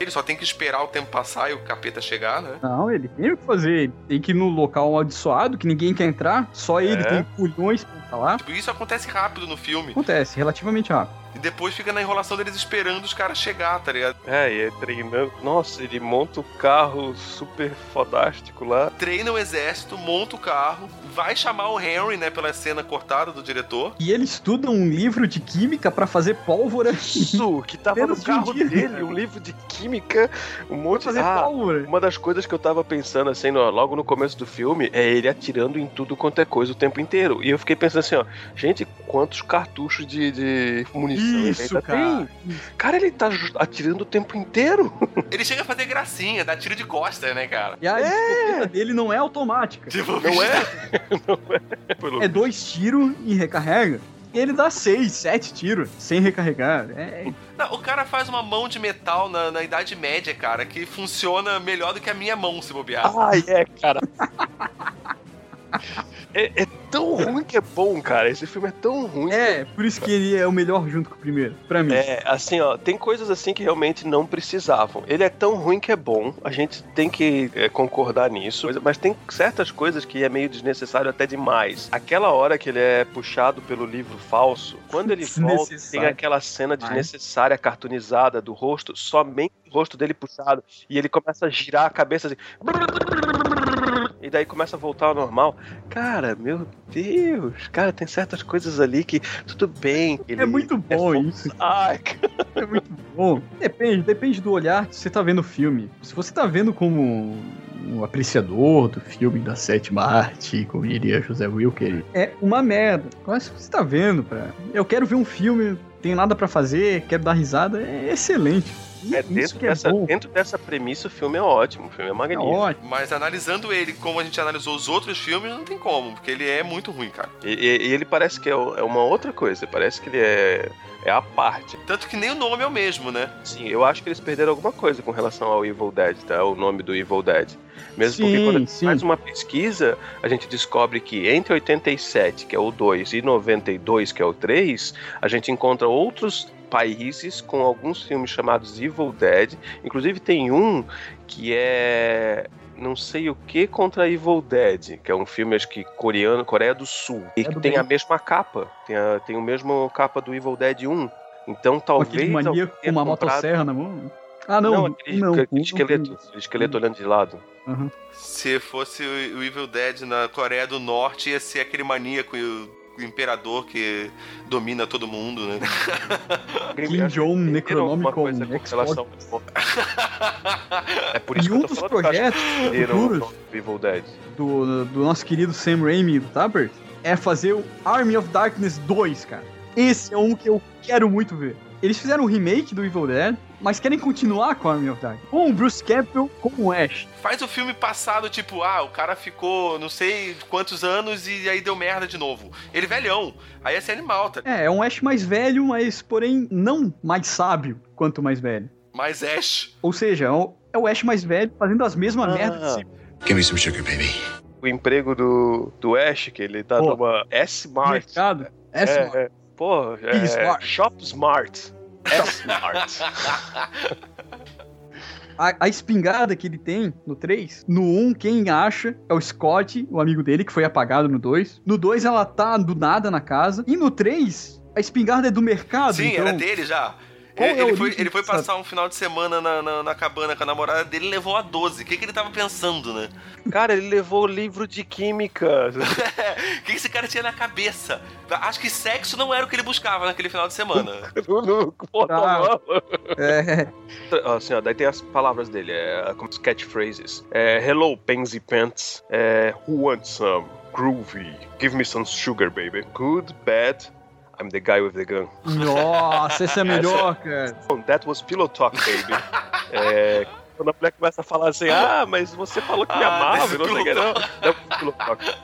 Speaker 1: Ele só tem que esperar o tempo passar e o capeta chegar, né?
Speaker 3: Não, ele tem o que fazer. Ele tem que ir no local amaldiçoado, que ninguém quer entrar. Só ele
Speaker 2: É.
Speaker 3: tem pulhões pra falar.
Speaker 1: Tipo, isso acontece rápido no filme.
Speaker 3: Acontece, relativamente rápido.
Speaker 1: Depois fica na enrolação deles esperando os caras chegar, tá ligado?
Speaker 2: É, e é treinando. Nossa, ele monta o carro super fodástico lá.
Speaker 1: Treina o exército, monta o carro, vai chamar o Henry, né, pela cena cortada do diretor.
Speaker 3: E ele estuda um livro de química pra fazer pólvora.
Speaker 2: Isso, que tava
Speaker 3: Menos
Speaker 2: no
Speaker 3: um
Speaker 2: carro
Speaker 3: dia.
Speaker 2: dele, um livro de química, um monte
Speaker 3: fazer
Speaker 2: ah,
Speaker 3: pólvora.
Speaker 2: Uma das coisas que eu tava pensando assim, no- logo no começo do filme, é ele atirando em tudo quanto é coisa o tempo inteiro. E eu fiquei pensando assim, ó, gente, quantos cartuchos de, de munição
Speaker 3: Isso, cara.
Speaker 2: tem? Cara, ele tá atirando o tempo inteiro.
Speaker 1: Ele chega a fazer gracinha, dá tiro de costa, né, cara?
Speaker 3: E a escopeta dele não é automática.
Speaker 1: Tipo,
Speaker 2: Não é? Não é?
Speaker 3: É dois tiros e recarrega. E ele dá seis, sete tiros sem recarregar. É,
Speaker 1: Não, o cara faz uma mão de metal na, na Idade Média, cara, que funciona melhor do que a minha mão, se bobear.
Speaker 2: Ai, é, cara. É, é tão ruim que é bom, cara. Esse filme é tão ruim.
Speaker 3: é, por isso que ele é o melhor junto com o primeiro, pra mim.
Speaker 2: É, assim, ó, tem coisas assim que realmente não precisavam. Ele é tão ruim que é bom, a gente tem que é, concordar nisso, mas- mas tem certas coisas que é meio desnecessário até demais. Aquela hora que ele é puxado pelo livro falso, quando ele volta, tem aquela cena desnecessária, cartunizada do rosto, somente o rosto dele puxado, e ele começa a girar a cabeça assim. E daí começa a voltar ao normal. Cara, meu Deus, cara, tem certas coisas ali que tudo bem.
Speaker 3: É muito bom isso.
Speaker 2: Ai.
Speaker 3: É muito bom. Depende, depende do olhar que você tá vendo o filme. Se você tá vendo como um apreciador do filme da sétima arte, como diria José Wilker, é uma merda. Mas você tá vendo, pra... eu quero ver um filme, tenho nada pra fazer, quero dar risada, é excelente.
Speaker 2: É, dentro,
Speaker 3: que é
Speaker 2: dessa,
Speaker 3: bom.
Speaker 2: dentro dessa premissa, o filme é ótimo, o filme é
Speaker 3: É
Speaker 2: magnífico.
Speaker 3: ótimo.
Speaker 1: Mas analisando ele como a gente analisou os outros filmes, não tem como, porque ele é muito ruim, cara.
Speaker 2: E, e- e ele parece que é, é uma outra coisa, parece que ele é É a parte.
Speaker 1: Tanto que nem o nome é o mesmo, né?
Speaker 2: Sim, eu acho que eles perderam alguma coisa com relação ao Evil Dead, tá? O nome do Evil Dead. Mesmo
Speaker 3: Sim,
Speaker 2: porque quando a gente
Speaker 3: sim.
Speaker 2: faz uma pesquisa, a gente descobre que entre 87, que é o 2, e 92, que é o 3, a gente encontra outros países com alguns filmes chamados Evil Dead. Inclusive tem um que é não sei o que contra Evil Dead, que é um filme acho que coreano, Coreia do Sul, e
Speaker 3: É
Speaker 2: que tem
Speaker 3: bem.
Speaker 2: a mesma capa, tem, a, tem o mesmo capa do Evil Dead 1. Então talvez
Speaker 3: aquele maníaco com
Speaker 2: tenha
Speaker 3: uma
Speaker 2: comprado-
Speaker 3: motosserra na mão. Ah, não.
Speaker 2: não, aquele,
Speaker 3: não,
Speaker 2: aquele
Speaker 3: não,
Speaker 2: esqueleto,
Speaker 3: não.
Speaker 2: esqueleto olhando de lado.
Speaker 3: Aham.
Speaker 1: Se fosse o Evil Dead na Coreia do Norte, ia ser aquele maníaco e imperador que domina todo mundo, né?
Speaker 3: Kim Jong Necronomicon
Speaker 2: relação É por isso
Speaker 3: E
Speaker 2: que
Speaker 3: um dos projetos futuros
Speaker 2: nome do Evil Dead.
Speaker 3: do, do nosso querido Sam Raimi do Tappert é fazer o Army of Darkness 2, cara. Esse é um que eu quero muito ver. Eles fizeram um remake do Evil Dead, mas querem continuar com Army of Darkness. Com o Bruce Campbell, com o Ash.
Speaker 1: Faz o filme passado, tipo, ah, o cara ficou não sei quantos anos e aí deu merda de novo. Ele velhão. Aí ia ser animal, tá?
Speaker 3: É, é um Ash mais velho, mas porém não mais sábio quanto mais velho.
Speaker 1: Mais Ash.
Speaker 3: Ou seja, é o, é o Ash mais velho fazendo as mesmas
Speaker 2: Ah.
Speaker 3: merdas de sempre.
Speaker 5: Give me some sugar, baby.
Speaker 2: O emprego do, do Ash, que ele tá
Speaker 3: Pô.
Speaker 2: numa S-Mart.
Speaker 3: Mercado.
Speaker 2: É,
Speaker 3: Ash
Speaker 2: é, pô, é,
Speaker 3: Smart.
Speaker 2: Shop Smart. S-Smart.
Speaker 3: A, a espingarda que ele tem no 3, no 1, quem acha é o Scott, o amigo dele, que foi apagado no 2. No 2, ela tá do nada na casa. E no 3, a espingarda é do mercado.
Speaker 1: Sim,
Speaker 3: então...
Speaker 1: era dele já.
Speaker 3: Qual
Speaker 1: Ele,
Speaker 3: é
Speaker 1: ele foi, ele foi passar um final de semana na, na, na cabana com a namorada dele e levou a 12. O que, que ele tava pensando, né?
Speaker 2: Cara, ele levou o livro de química.
Speaker 1: O que, esse cara tinha na cabeça? Acho que sexo não era o que ele buscava naquele final de semana.
Speaker 2: no, no porta-mala.
Speaker 3: É,
Speaker 2: Assim, ó, daí tem as palavras dele, é, como os catchphrases. É, Hello, Pansy Pants. É, Who wants some? Groovy. Give me some sugar, baby. Good, bad. I'm the guy with the gun.
Speaker 3: nossa, esse é melhor, cara.
Speaker 2: That was pillow talk, baby. é, quando a mulher começa a falar assim, ah, mas você falou que me
Speaker 1: Ah,
Speaker 2: amava, não sei o que, não. That was pillow talk.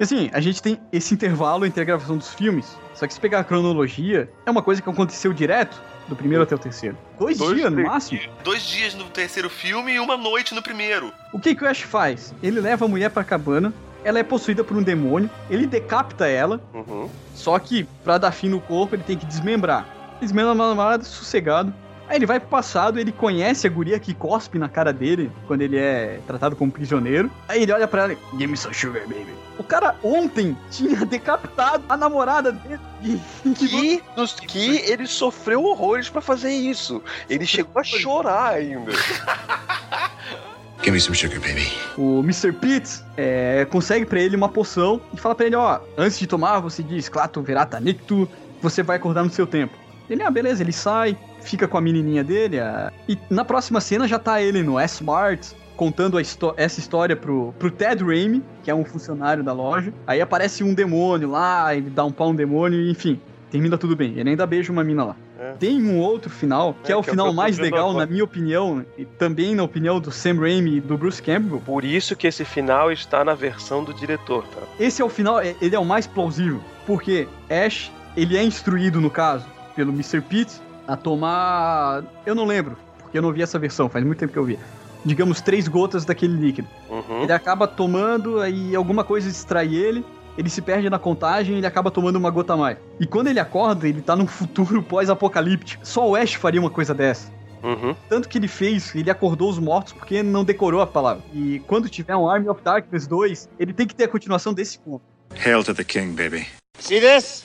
Speaker 3: Assim, a gente tem esse intervalo entre a gravação dos filmes. Só que se pegar a cronologia, é uma coisa que aconteceu direto do primeiro até o terceiro. Dois,
Speaker 2: Dois,
Speaker 3: dias no máximo.
Speaker 1: Dois dias no terceiro filme e uma noite no primeiro.
Speaker 3: O que, que o Ash faz? Ele leva a mulher pra cabana, ela é possuída por um demônio, ele decapita ela,
Speaker 2: Uhum.
Speaker 3: só que pra dar fim no corpo ele tem que desmembrar. Desmembra uma namorada sossegado. Aí ele vai pro passado, ele conhece a guria que cospe na cara dele quando ele é tratado como prisioneiro. Aí ele olha pra ela e, Give me some sugar, baby. O cara ontem tinha decapitado a namorada dele. E-
Speaker 2: Que, nos, que ele sofreu horrores pra fazer isso. Ele chegou a chorar ainda.
Speaker 5: Give me some sugar, baby.
Speaker 3: O Mr. Pitts é, consegue pra ele uma poção e fala pra ele, ó, antes de tomar, você diz Clato Verata Nictu, você vai acordar no seu tempo. Ele, ah, beleza, ele sai, fica com a menininha dele, a- e na próxima cena já tá ele no S-Mart, contando essa história pro, pro Ted Raimi, que é um funcionário da loja. Aí aparece um demônio lá, ele dá um pau no demônio, enfim, termina tudo bem. Ele ainda beija uma mina lá.
Speaker 2: É.
Speaker 3: Tem um outro final, que é,
Speaker 2: É,
Speaker 3: o
Speaker 2: que é
Speaker 3: final mais legal, na minha opinião, e também na opinião do Sam Raimi e do Bruce Campbell.
Speaker 2: Por isso que esse final está na versão do diretor, tá?
Speaker 3: Esse é o final, é- ele é o mais plausível, porque Ash, ele é instruído, no caso, pelo Mr. Pitts, a tomar. Eu não lembro, porque eu não vi essa versão, faz muito tempo que eu vi. Digamos, três gotas daquele líquido.
Speaker 2: Uhum.
Speaker 3: Ele acaba tomando, aí alguma coisa distrai ele, ele se perde na contagem e ele acaba tomando uma gota a mais. E quando ele acorda, ele tá num futuro pós-apocalíptico. Só o Ash faria uma coisa dessa.
Speaker 2: Uhum.
Speaker 3: Tanto que ele fez, ele acordou os mortos porque não decorou a palavra. E quando tiver um Army of Darkness 2, ele tem que ter a continuação desse ponto.
Speaker 5: Hail to the king, baby.
Speaker 6: See this?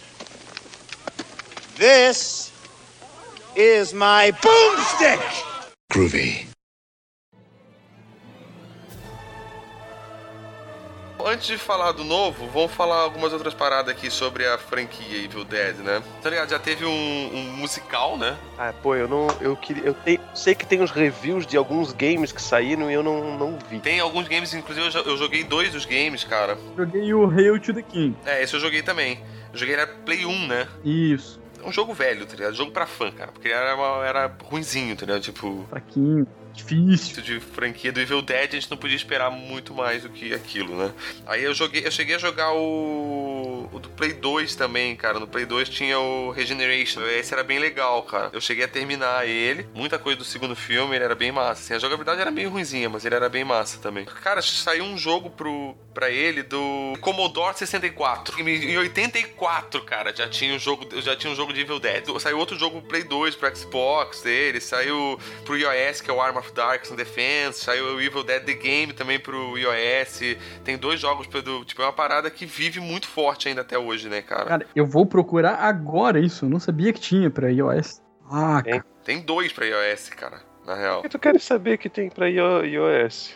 Speaker 6: This is my boomstick!
Speaker 5: Groovy.
Speaker 1: Antes de falar do novo, vamos falar algumas outras paradas aqui sobre a franquia Evil Dead, né? Tá ligado? Já teve um, um musical, né?
Speaker 2: Ah, pô, eu não. Eu queria. Eu tenho- sei que tem os reviews de alguns games que saíram e eu não, não vi.
Speaker 1: Tem alguns games, inclusive eu, eu joguei dois dos games, cara.
Speaker 3: Joguei o Hail to the King.
Speaker 1: É, esse eu joguei também. Eu joguei na Play 1, né?
Speaker 3: Isso.
Speaker 1: Um jogo velho, tá ligado? Jogo pra fã, cara. Porque era, uma- era ruinzinho, tá ligado? Tipo,
Speaker 3: Fraquinho. Difícil.
Speaker 1: de franquia do Evil Dead, a gente não podia esperar muito mais do que aquilo, né? Aí eu joguei, eu cheguei a jogar o o, do Play 2 também, cara. No Play 2 tinha o Regeneration. Esse era bem legal, cara. Eu cheguei a terminar ele. Muita coisa do segundo filme, ele era bem massa. Assim, a jogabilidade era meio ruinzinha, mas ele era bem massa também. Cara, saiu um jogo pro, pra ele do Commodore 64. Em em 84, cara, já tinha um jogo, já tinha um jogo de Evil Dead. Saiu outro jogo pro Play 2, pro Xbox dele, saiu pro iOS, que é o Arm of Darkness Defense, saiu o Evil Dead The Game também pro iOS. Tem dois jogos pro, tipo, é uma parada que vive muito forte ainda até hoje, né, cara?
Speaker 3: Cara, eu vou procurar agora isso. Eu não sabia que tinha pra iOS. Ah,
Speaker 2: Tem.
Speaker 3: cara.
Speaker 1: Tem dois pra iOS, cara, na real.
Speaker 2: O que tu queres saber que tem pra io- iOS?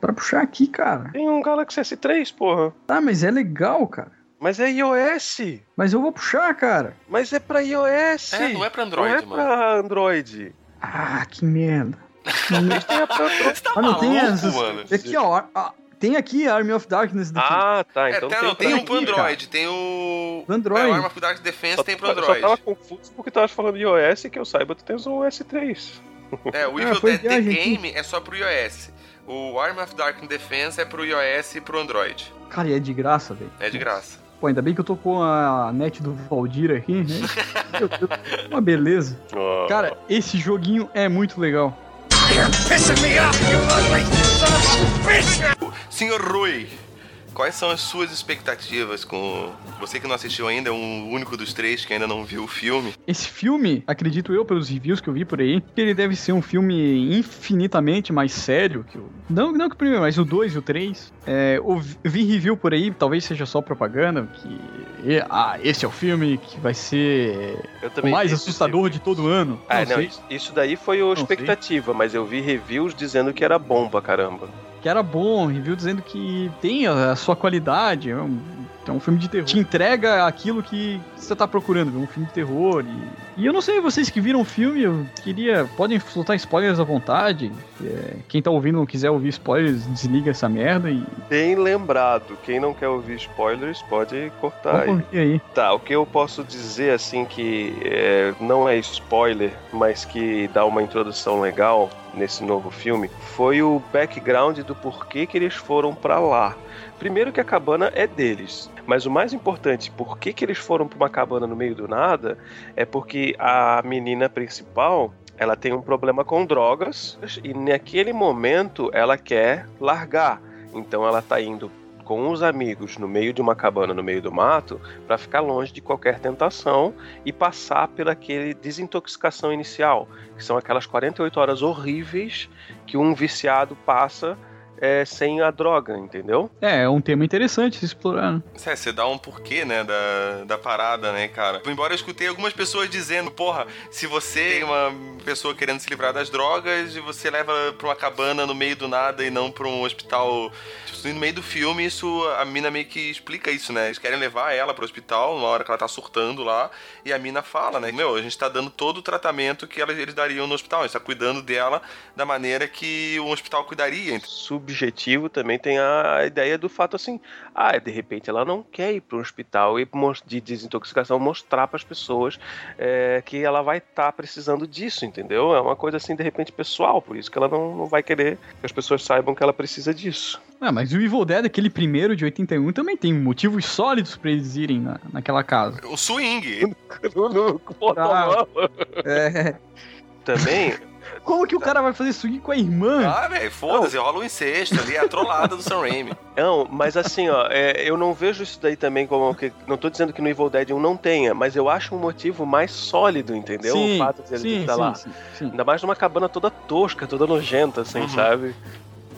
Speaker 3: Pra puxar aqui, cara.
Speaker 2: Tem um Galaxy S3, porra.
Speaker 3: Tá, mas é legal, cara.
Speaker 2: Mas é iOS.
Speaker 3: Mas eu vou puxar, cara.
Speaker 2: Mas é pra iOS.
Speaker 1: É, não é pra Android,
Speaker 2: Não é
Speaker 1: mano.
Speaker 2: pra Android.
Speaker 3: Ah, que merda.
Speaker 2: Mas tem a pra Android.
Speaker 1: Você tá
Speaker 3: Ah, não tem
Speaker 1: maluco,
Speaker 3: essas.
Speaker 1: mano?
Speaker 3: Aqui, ó. ah, tem aqui Army of Darkness daqui.
Speaker 2: Ah, tá.
Speaker 1: É,
Speaker 2: Então
Speaker 1: tem,
Speaker 2: tem,
Speaker 1: não, tem um pro
Speaker 2: cara.
Speaker 1: Android, tem o.
Speaker 3: Android.
Speaker 1: É, o Arm of Dark Defense
Speaker 2: Só,
Speaker 1: tem pro
Speaker 2: só
Speaker 1: Android.
Speaker 2: tava confuso porque tu tava falando iOS e que eu saiba tu tens um S3.
Speaker 1: É, o
Speaker 3: Ah,
Speaker 1: Evil
Speaker 3: foi
Speaker 1: Dead The
Speaker 3: viagem aqui.
Speaker 1: Game é só pro iOS. O Arm of Dark Defense é pro iOS e pro Android.
Speaker 3: Cara, e é de graça, velho.
Speaker 1: É de graça.
Speaker 3: Pô, ainda bem que eu tô com a net do Valdir aqui, né? Meu Deus, uma beleza.
Speaker 2: Ó.
Speaker 3: Cara, esse joguinho é muito legal.
Speaker 4: Pissing me off, you ugly son of a bitch!
Speaker 1: Senhor Rui, quais são as suas expectativas com. Você que não assistiu ainda, é o único dos três que ainda não viu o filme.
Speaker 3: Esse filme, acredito eu, pelos reviews que eu vi por aí, que ele deve ser um filme infinitamente mais sério que o. Não, não que o primeiro, mas o 2 e o 3. É, eu vi- vi review por aí, talvez seja só propaganda, que. Ah, esse é o filme que vai ser o mais assustador de todo ano.
Speaker 2: Ah,
Speaker 3: não,
Speaker 2: não,
Speaker 3: sei,
Speaker 2: isso- daí foi a
Speaker 3: sei.
Speaker 2: expectativa, mas eu vi reviews dizendo que era bom pra caramba.
Speaker 3: Que era bom, review dizendo que tem a, sua qualidade, é um, é um filme de terror. Te entrega aquilo que você tá procurando, um filme de terror. E, e eu não sei, vocês que viram o filme, eu queria. Podem soltar spoilers à vontade. É, quem tá ouvindo não quiser ouvir spoilers, desliga essa merda e.
Speaker 2: Bem lembrado, quem não quer ouvir spoilers pode cortar aí.
Speaker 3: Vamos ouvir aí.
Speaker 2: Tá, o que eu posso dizer assim que é, não é spoiler, mas que dá uma introdução legal nesse novo filme, foi o background do porquê que eles foram pra lá. Primeiro que a cabana é deles, mas o mais importante, por que, que eles foram pra uma cabana no meio do nada, é porque a menina principal ela tem um problema com drogas e naquele momento ela quer largar. Então ela tá indo com os amigos no meio de uma cabana no meio do mato para ficar longe de qualquer tentação e passar por aquele desintoxicação inicial, que são aquelas 48 horas horríveis que um viciado passa é, sem a droga, entendeu?
Speaker 3: É, é um tema interessante se explorar. né?
Speaker 1: É, você dá um porquê, né, da, da parada, né, cara? Embora eu escutei algumas pessoas dizendo, porra, se você tem uma pessoa querendo se livrar das drogas e você leva pra uma cabana no meio do nada e não pra um hospital. Tipo, no meio do filme, isso a mina meio que explica isso, né? Eles querem levar ela pro hospital na hora que ela tá surtando lá e a mina fala, né? Meu, a gente tá dando todo o tratamento que eles dariam no hospital. A gente tá cuidando dela da maneira que um hospital cuidaria.
Speaker 2: Subjetivo também tem a ideia do fato assim, ah, de repente ela não quer ir para um hospital e de desintoxicação mostrar para as pessoas é, que ela vai estar precisando disso, entendeu? É uma coisa assim de repente pessoal, por isso que ela não, não vai querer que as pessoas saibam que ela precisa disso.
Speaker 3: Ah, mas o Evil Dead, aquele primeiro de 81, também tem motivos sólidos pra eles irem na, naquela casa.
Speaker 1: O swing.
Speaker 3: Ah. É.
Speaker 2: Também
Speaker 3: Como que o cara vai fazer swing com a irmã?
Speaker 1: Ah, velho, foda-se, rola um incesto ali, é a trollada do Sam Raimi.
Speaker 2: Não, mas assim, ó, é, eu não vejo isso daí também como que. Não tô dizendo que no Evil Dead 1 não tenha, mas eu acho um motivo mais sólido, entendeu?
Speaker 3: sim,
Speaker 2: o fato de ele
Speaker 3: sim,
Speaker 2: estar
Speaker 3: sim,
Speaker 2: lá.
Speaker 3: sim, sim.
Speaker 2: Ainda mais numa cabana toda tosca, toda nojenta, assim,
Speaker 1: Uhum.
Speaker 2: sabe?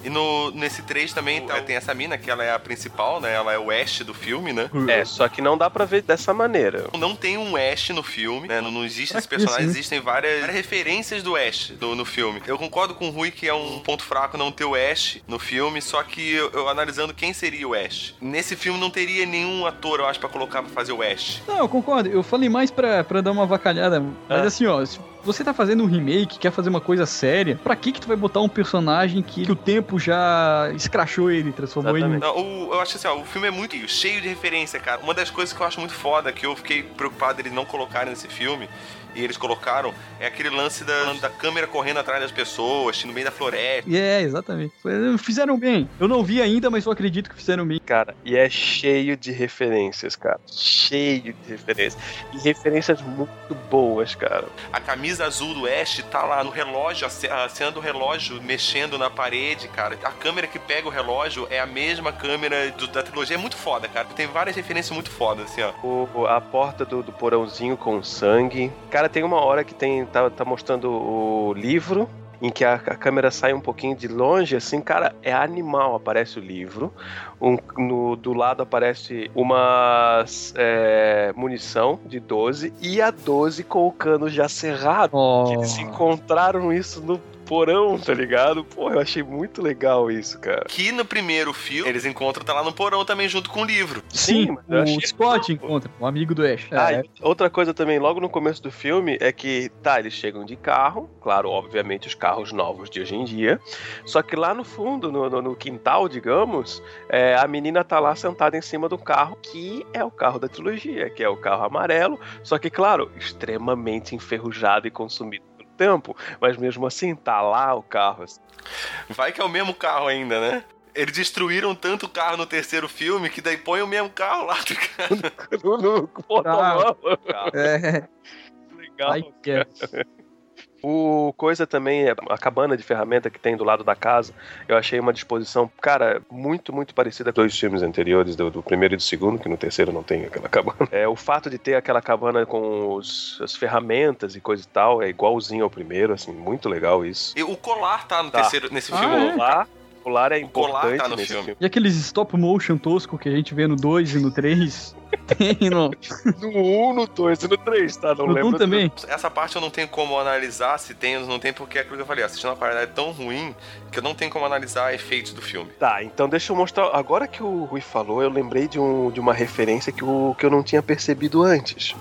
Speaker 1: E no, nesse 3 também tá- tem essa mina, que ela é a principal, né? Ela é o Ash do filme, né?
Speaker 2: É, só que não dá pra ver dessa maneira.
Speaker 1: Não tem um Ash no filme, né? Não, não existe esse personagem,
Speaker 3: isso,
Speaker 1: existem várias, várias referências do Ash no, no filme. Eu concordo com o Rui que é um ponto fraco não ter o Ash no filme, só que eu, eu analisando quem seria o Ash. Nesse filme não teria nenhum ator, eu acho, pra colocar pra fazer o Ash.
Speaker 3: Não, eu concordo. Eu falei mais pra, pra dar uma vacalhada. Mas
Speaker 2: Ah.
Speaker 3: assim, ó, Você tá fazendo um remake, quer fazer uma coisa séria, pra que que tu vai botar um personagem que, que o tempo já escrachou ele, transformou ele...
Speaker 1: Não, o- eu acho assim, ó, o filme é muito cheio de referência, cara. Uma das coisas que eu acho muito foda, que eu fiquei preocupado eles não colocarem nesse filme, e eles colocaram, é aquele lance da, da câmera correndo atrás das pessoas, no meio da floresta.
Speaker 3: É, exatamente. Fizeram bem. Eu não vi ainda, mas eu acredito que fizeram bem.
Speaker 2: Cara, e é cheio de referências, cara. Cheio de referências. E referências muito boas, cara.
Speaker 1: A camisa azul do Ash tá lá no relógio, a cena do relógio mexendo na parede, cara. A câmera que pega o relógio é a mesma câmera do- da trilogia. É muito foda, cara. Tem várias referências muito fodas, assim, ó.
Speaker 2: O- a porta do, do porãozinho com sangue. Cara, tem uma hora que tem tá, tá mostrando o livro. Em que a, a câmera sai um pouquinho de longe, assim, cara, é animal. Aparece o livro, um- no- do lado aparece uma é, munição de 12 e a 12 com o cano já cerrado.
Speaker 3: Oh.
Speaker 2: Que eles encontraram isso no porão, tá ligado? Pô, eu achei muito legal isso, cara.
Speaker 1: Que no primeiro filme, eles encontram, tá lá no porão também, junto com o livro.
Speaker 3: Sim,
Speaker 2: achei
Speaker 3: o Scott encontra, o amigo do Ash.
Speaker 2: Ah,
Speaker 3: É.
Speaker 2: e outra coisa também, logo no começo do filme, é que, tá, eles chegam de carro, claro, obviamente os carros novos de hoje em dia, só que lá no fundo, no, no- no quintal, digamos, é, a menina tá lá sentada em cima do carro, que é o carro da trilogia, que é o carro amarelo, só que, claro, extremamente enferrujado e consumido tempo, mas mesmo assim, tá lá o carro, assim.
Speaker 1: Vai que é o mesmo carro ainda, né? Eles destruíram tanto carro no terceiro filme que daí põe o mesmo carro lá. tá ligado?
Speaker 2: no, no porta-mala.
Speaker 3: É,
Speaker 2: Legal.
Speaker 3: ai, que é.
Speaker 2: O coisa também, é a cabana de ferramenta que tem do lado da casa, eu achei uma disposição, cara, muito, muito parecida com dois filmes anteriores, do, do primeiro e do segundo, que no terceiro não tem aquela cabana. É, o fato de ter aquela cabana com os, as ferramentas e coisa e tal, é igualzinho ao primeiro, assim, muito legal isso.
Speaker 1: E o colar tá no
Speaker 2: Tá.
Speaker 1: terceiro, nesse
Speaker 3: Ah,
Speaker 1: filme.
Speaker 3: é?
Speaker 2: O colar, colar é
Speaker 1: O colar
Speaker 2: importante
Speaker 1: tá no
Speaker 2: nesse
Speaker 1: filme.
Speaker 2: filme.
Speaker 3: E aqueles stop motion tosco que a gente vê no 2 e no 3, tem no,
Speaker 2: No 1, no 2 e no 3, tá? Não
Speaker 3: no
Speaker 2: lembro.
Speaker 3: 1 também.
Speaker 1: Essa parte eu não tenho como analisar se tem ou não tem, porque é aquilo que eu falei, assistindo uma parada é tão ruim que eu não tenho como analisar efeitos do filme.
Speaker 2: Tá, então deixa eu mostrar. Agora que o Rui falou, eu lembrei de, um, de uma referência que, o, que eu não tinha percebido antes.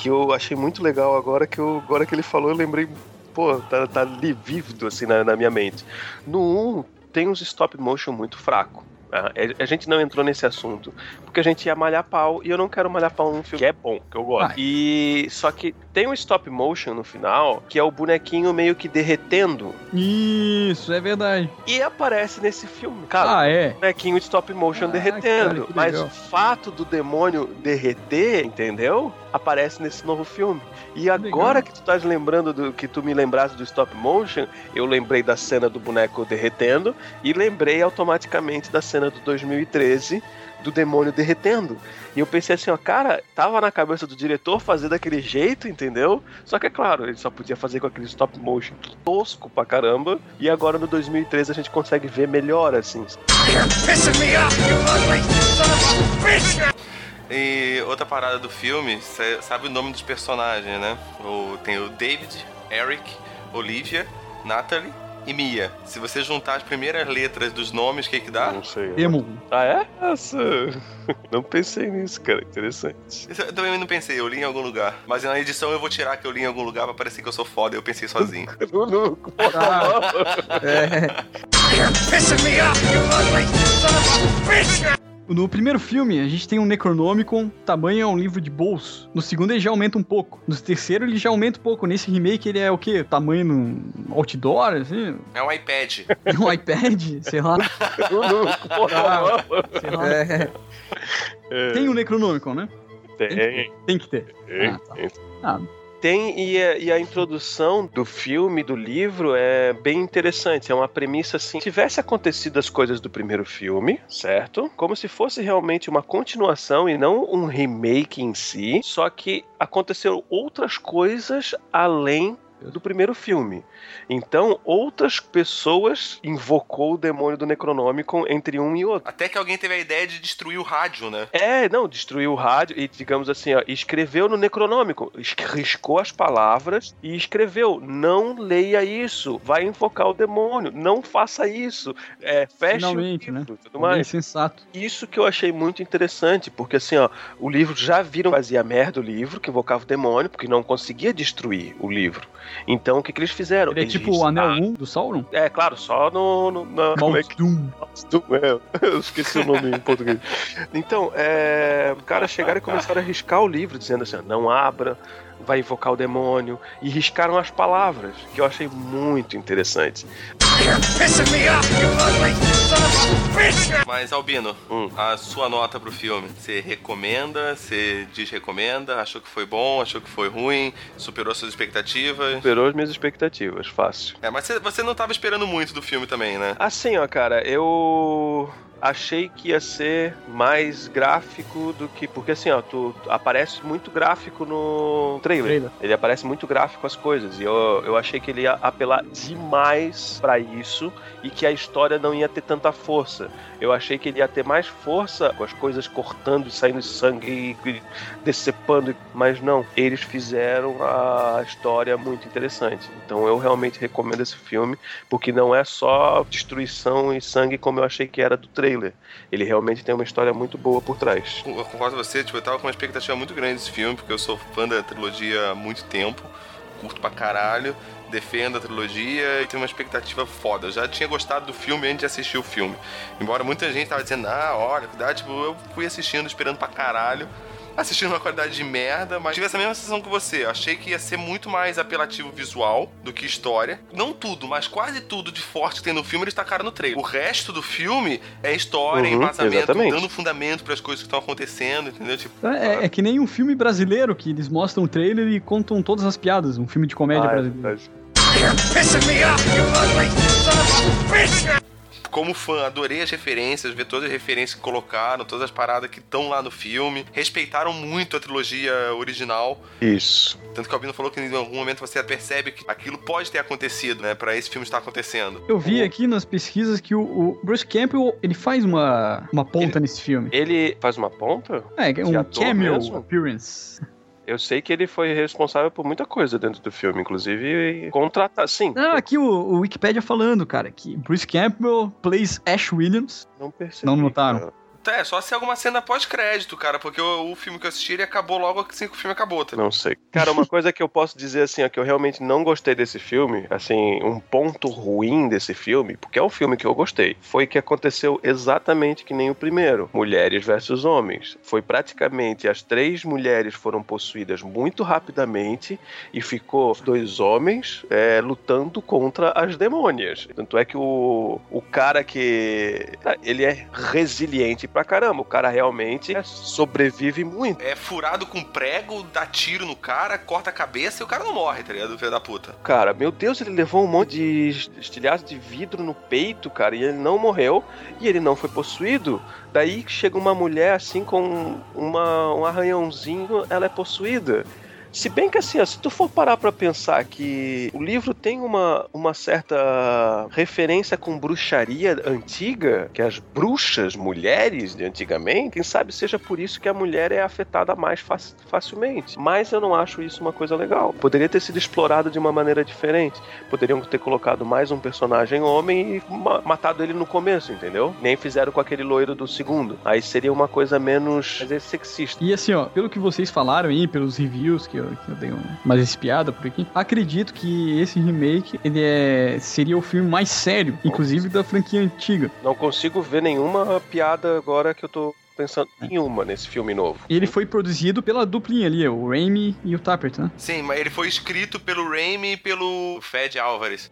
Speaker 2: Que eu achei muito legal agora que, eu, agora que ele falou, eu lembrei. Pô, tá, tá ali vívido assim na, na minha mente. No 1, tem uns stop motion muito fraco. tá? A a gente não entrou nesse assunto porque a gente ia malhar pau e eu não quero malhar pau num filme que é bom, que eu gosto.
Speaker 3: Ah.
Speaker 2: E só que tem um stop motion no final que é o bonequinho meio que derretendo
Speaker 3: Isso, é verdade.
Speaker 2: e aparece nesse filme. Cara,
Speaker 3: Ah, é.
Speaker 2: bonequinho de stop motion
Speaker 3: Ah,
Speaker 2: derretendo.
Speaker 3: cara,
Speaker 2: mas o fato do demônio derreter, entendeu? Aparece nesse novo filme. E agora
Speaker 3: legal.
Speaker 2: que tu estás lembrando do que tu me lembraste do stop motion, eu lembrei da cena do boneco derretendo e lembrei automaticamente da cena do 2013 do demônio derretendo. E eu pensei assim, ó, cara, tava na cabeça do diretor fazer daquele jeito, entendeu? Só que é claro, ele só podia fazer com aquele stop motion tosco pra caramba. E agora no 2013 a gente consegue ver melhor, assim.
Speaker 4: You're pissing me off, you ugly son of a bitch!
Speaker 1: E outra parada do filme, cê sabe o nome dos personagens, né? O, tem o David, Eric, Olivia, Natalie e Mia. Se você juntar as primeiras letras dos nomes, o que que dá?
Speaker 2: Não sei.
Speaker 3: Emo.
Speaker 2: Ah, é? Nossa, não pensei nisso, cara. Interessante.
Speaker 1: Isso eu também não pensei, eu li em algum lugar. Mas na edição eu vou tirar que eu li em algum lugar pra parecer que eu sou foda, eu pensei sozinho.
Speaker 2: No,
Speaker 3: É.
Speaker 4: You're pissing me off, you ugly son of a bitch!
Speaker 3: No primeiro filme, a gente tem um Necronomicon, tamanho é um livro de bolso. No segundo, ele já aumenta um pouco. No terceiro, ele já aumenta um pouco. Nesse remake, ele é o quê? Tamanho num outdoor, assim?
Speaker 1: É um iPad.
Speaker 3: Um iPad? Sei lá. Sei lá. É. Tem um Necronomicon, né?
Speaker 2: Tem,
Speaker 3: Tem que ter.
Speaker 2: tem,
Speaker 3: Ah, tá.
Speaker 2: tem.
Speaker 3: Ah,
Speaker 2: Tem, e a, e a introdução do filme, do livro, é bem interessante. É uma premissa assim: tivesse acontecido as coisas do primeiro filme, certo? Como se fosse realmente uma continuação e não um remake em si, só que aconteceram outras coisas além do primeiro filme. Então, outras pessoas invocou o demônio do Necronomicon entre um e outro.
Speaker 1: Até que alguém teve a ideia de destruir o rádio, né?
Speaker 2: É, não, destruiu o rádio e, digamos assim, ó, escreveu no Necronômico, es- riscou as palavras e escreveu: não leia isso, vai invocar o demônio, não faça isso, é, feche
Speaker 3: Finalmente,
Speaker 2: o
Speaker 3: né?
Speaker 2: livro, tudo
Speaker 3: Alguém
Speaker 2: mais.
Speaker 3: sensato.
Speaker 2: Isso que eu achei muito interessante, porque assim, ó, o livro já viram fazia merda o livro, que invocava o demônio, porque não conseguia destruir o livro. Então o que, que eles fizeram?
Speaker 3: Ele é
Speaker 2: Eles-
Speaker 3: tipo o Anel
Speaker 2: Ah,
Speaker 3: 1 do Sauron?
Speaker 2: É, claro, só no. no na, como é que
Speaker 3: Doom.
Speaker 2: é, eu esqueci o nome em português. Então, é, os caras chegaram e começaram a riscar o livro, dizendo assim: não abra, vai invocar o demônio. E riscaram as palavras, que eu achei muito interessante.
Speaker 1: Mas, Albino,
Speaker 2: Hum.
Speaker 1: a sua nota pro filme, você recomenda, você desrecomenda, achou que foi bom, achou que foi ruim, superou suas expectativas?
Speaker 2: Superou as minhas expectativas, fácil.
Speaker 1: É, mas você, não tava esperando muito do filme também, né?
Speaker 2: Assim, ó, cara, eu achei que ia ser mais gráfico do que. Porque assim, ó, tu aparece muito gráfico no trailer.
Speaker 3: Trailer.
Speaker 2: Ele aparece muito gráfico as coisas. E eu, eu achei que ele ia apelar demais pra isso e que a história não ia ter tanta força. Eu achei que ele ia ter mais força com as coisas cortando, saindo sangue e, e decepando, mas não. Eles fizeram a história muito interessante. Então eu realmente recomendo esse filme, porque não é só destruição e sangue como eu achei que era do trailer. Ele realmente tem uma história muito boa por trás.
Speaker 1: Eu concordo com você, tipo, eu tava com uma expectativa muito grande desse filme, porque eu sou fã da trilogia há muito tempo, curto pra caralho, defendo a trilogia e tenho uma expectativa foda. Eu já tinha gostado do filme antes de assistir o filme. Embora muita gente tava dizendo, ah, olha, cuidado, tipo, eu fui assistindo, esperando pra caralho. Assistindo uma qualidade de merda, mas tive essa mesma sensação que você. Eu achei que ia ser muito mais apelativo visual do que história. Não tudo, mas quase tudo de forte que tem no filme eles tacaram no trailer. O resto do filme é história,
Speaker 2: Uhum,
Speaker 1: embasamento,
Speaker 2: exatamente.
Speaker 1: dando fundamento pras coisas que estão acontecendo, entendeu? Tipo,
Speaker 3: É, é que nem um filme brasileiro que eles mostram o trailer e contam todas as piadas. Um filme de comédia
Speaker 2: Ah, é
Speaker 3: brasileiro.
Speaker 2: verdade.
Speaker 4: You're pissing me off, you ugly son of a bitch!
Speaker 1: como fã, adorei as referências, ver todas as referências que colocaram, todas as paradas que estão lá no filme. Respeitaram muito a trilogia original.
Speaker 2: Isso.
Speaker 1: Tanto que o Albino falou que em algum momento você percebe que aquilo pode ter acontecido, né? Pra esse filme estar acontecendo.
Speaker 3: Eu vi aqui nas pesquisas que o, o Bruce Campbell, ele faz uma, uma ponta nesse filme.
Speaker 2: Ele faz uma ponta?
Speaker 3: É,
Speaker 2: de
Speaker 3: um cameo
Speaker 2: mesmo?
Speaker 3: appearance.
Speaker 2: Eu sei que ele foi responsável por muita coisa dentro do filme, inclusive contratar. Sim.
Speaker 3: Não, aqui o, o Wikipedia falando, cara, que Bruce Campbell plays Ash Williams.
Speaker 2: Não percebi.
Speaker 3: Não notaram?
Speaker 2: cara.
Speaker 1: Tá, é só ser alguma cena pós-crédito, cara, porque o, o filme que eu assisti ele acabou logo assim que o filme acabou, tá?
Speaker 2: Não sei. Cara, uma coisa que eu posso dizer assim, ó, que eu realmente não gostei desse filme, assim, um ponto ruim desse filme, porque é um filme que eu gostei, foi que aconteceu exatamente que nem o primeiro, mulheres versus homens. Foi praticamente as três mulheres foram possuídas muito rapidamente e ficou dois homens é, lutando contra as demônias. Tanto é que o, o cara que ele é resiliente pra caramba, o cara realmente sobrevive muito.
Speaker 1: É furado com prego, dá tiro no cara, corta a cabeça e o cara não morre, tá ligado? Filho da puta.
Speaker 2: Cara, meu Deus, ele levou um monte de estilhaço de vidro no peito, cara, e ele não morreu e ele não foi possuído. Daí chega uma mulher assim com uma, um arranhãozinho, ela é possuída. Se bem que assim, ó, se tu for parar pra pensar que o livro tem uma, uma certa referência com bruxaria antiga, que as bruxas mulheres de antigamente, quem sabe seja por isso que a mulher é afetada mais fac- facilmente. Mas eu não acho isso uma coisa legal. Poderia ter sido explorado de uma maneira diferente. Poderiam ter colocado mais um personagem homem e ma- matado ele no começo, entendeu? Nem fizeram com aquele loiro do segundo. Aí seria uma coisa menos sexista.
Speaker 3: E assim, ó, pelo que vocês falaram aí, pelos reviews que eu, que eu dei um- umas espiadas por aqui, acredito que esse remake, ele é, seria o filme mais sério, inclusive da franquia antiga.
Speaker 2: Não consigo ver nenhuma piada agora que eu tô pensando em uma nesse filme novo.
Speaker 3: E ele foi produzido pela duplinha ali, o Raimi e o Tappert, né?
Speaker 1: Sim, mas ele foi escrito pelo Raimi e pelo Fed Álvares.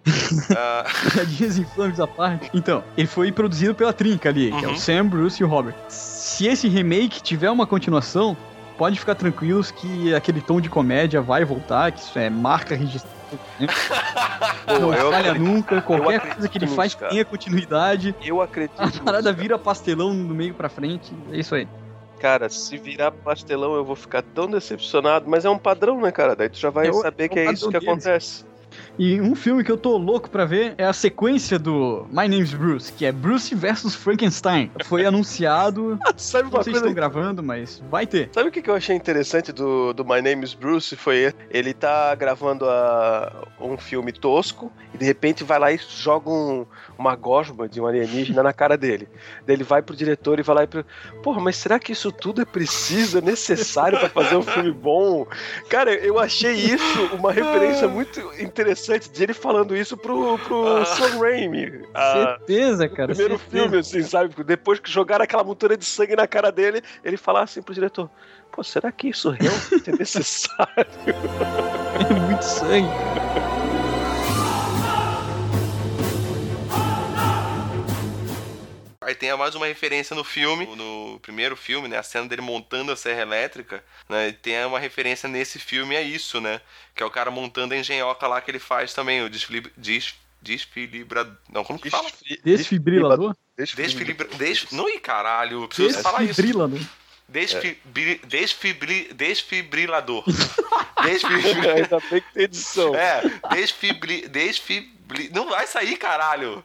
Speaker 1: Ah,
Speaker 3: Piadinhas infames à parte. Então, ele foi produzido pela trinca ali, que é
Speaker 1: Uhum.
Speaker 3: o Sam, Bruce e o Robert. Se esse remake tiver uma continuação, pode ficar tranquilos que aquele tom de comédia vai voltar, que isso é marca registrada. né? Não
Speaker 2: eu
Speaker 3: falha
Speaker 2: acredito-
Speaker 3: nunca, qualquer coisa que ele faz
Speaker 2: cara.
Speaker 3: tenha continuidade.
Speaker 2: Eu acredito.
Speaker 3: A parada vira pastelão do meio pra frente, é isso aí.
Speaker 2: Cara, se virar pastelão eu vou ficar tão decepcionado, mas é um padrão, né, cara? Daí tu já vai
Speaker 3: É o-
Speaker 2: saber
Speaker 3: é
Speaker 2: que
Speaker 3: o
Speaker 2: é isso que
Speaker 3: deles.
Speaker 2: acontece.
Speaker 3: E um filme que eu tô louco pra ver é a sequência do My Name's Bruce, que é Bruce vs Frankenstein. Foi anunciado.
Speaker 2: Sabe
Speaker 3: Não
Speaker 2: uma
Speaker 3: se
Speaker 2: coisa
Speaker 3: estão gravando, mas vai ter.
Speaker 2: Sabe o que eu achei interessante do, do My Name is Bruce? Foi ele tá gravando a, um filme tosco e de repente vai lá e joga um- uma gosma de um alienígena na cara dele. Daí ele vai pro diretor e vai lá e pro, porra, mas será que isso tudo é preciso, é necessário pra fazer um filme bom? Cara, eu achei isso uma referência muito interessante de ele falando isso pro, pro Sam Raimi. Ah,
Speaker 3: certeza, cara.
Speaker 2: primeiro
Speaker 3: certeza.
Speaker 2: filme, assim, sabe? Depois que jogaram aquela montanha de sangue na cara dele, ele falar assim pro diretor: Pô, será que isso realmente é necessário?
Speaker 3: É muito sangue.
Speaker 1: Aí tem mais uma referência no filme, no primeiro filme, né? A cena dele montando a serra elétrica, né? E tem uma referência nesse filme a isso, né? Que é o cara montando a engenhoca lá que ele faz também, o desfili... des... desfilibra... Não, como que fala?
Speaker 3: Desfibrilador?
Speaker 1: Desfilibra... Des... Não, ih, caralho, eu preciso falar isso.
Speaker 3: Desfibrilador.
Speaker 1: Desfibri... Desfibri... Desfibrilador. Desfibri...
Speaker 2: Ainda bem que tem edição.
Speaker 1: É, desfibri... Desfibri... Não vai sair, caralho.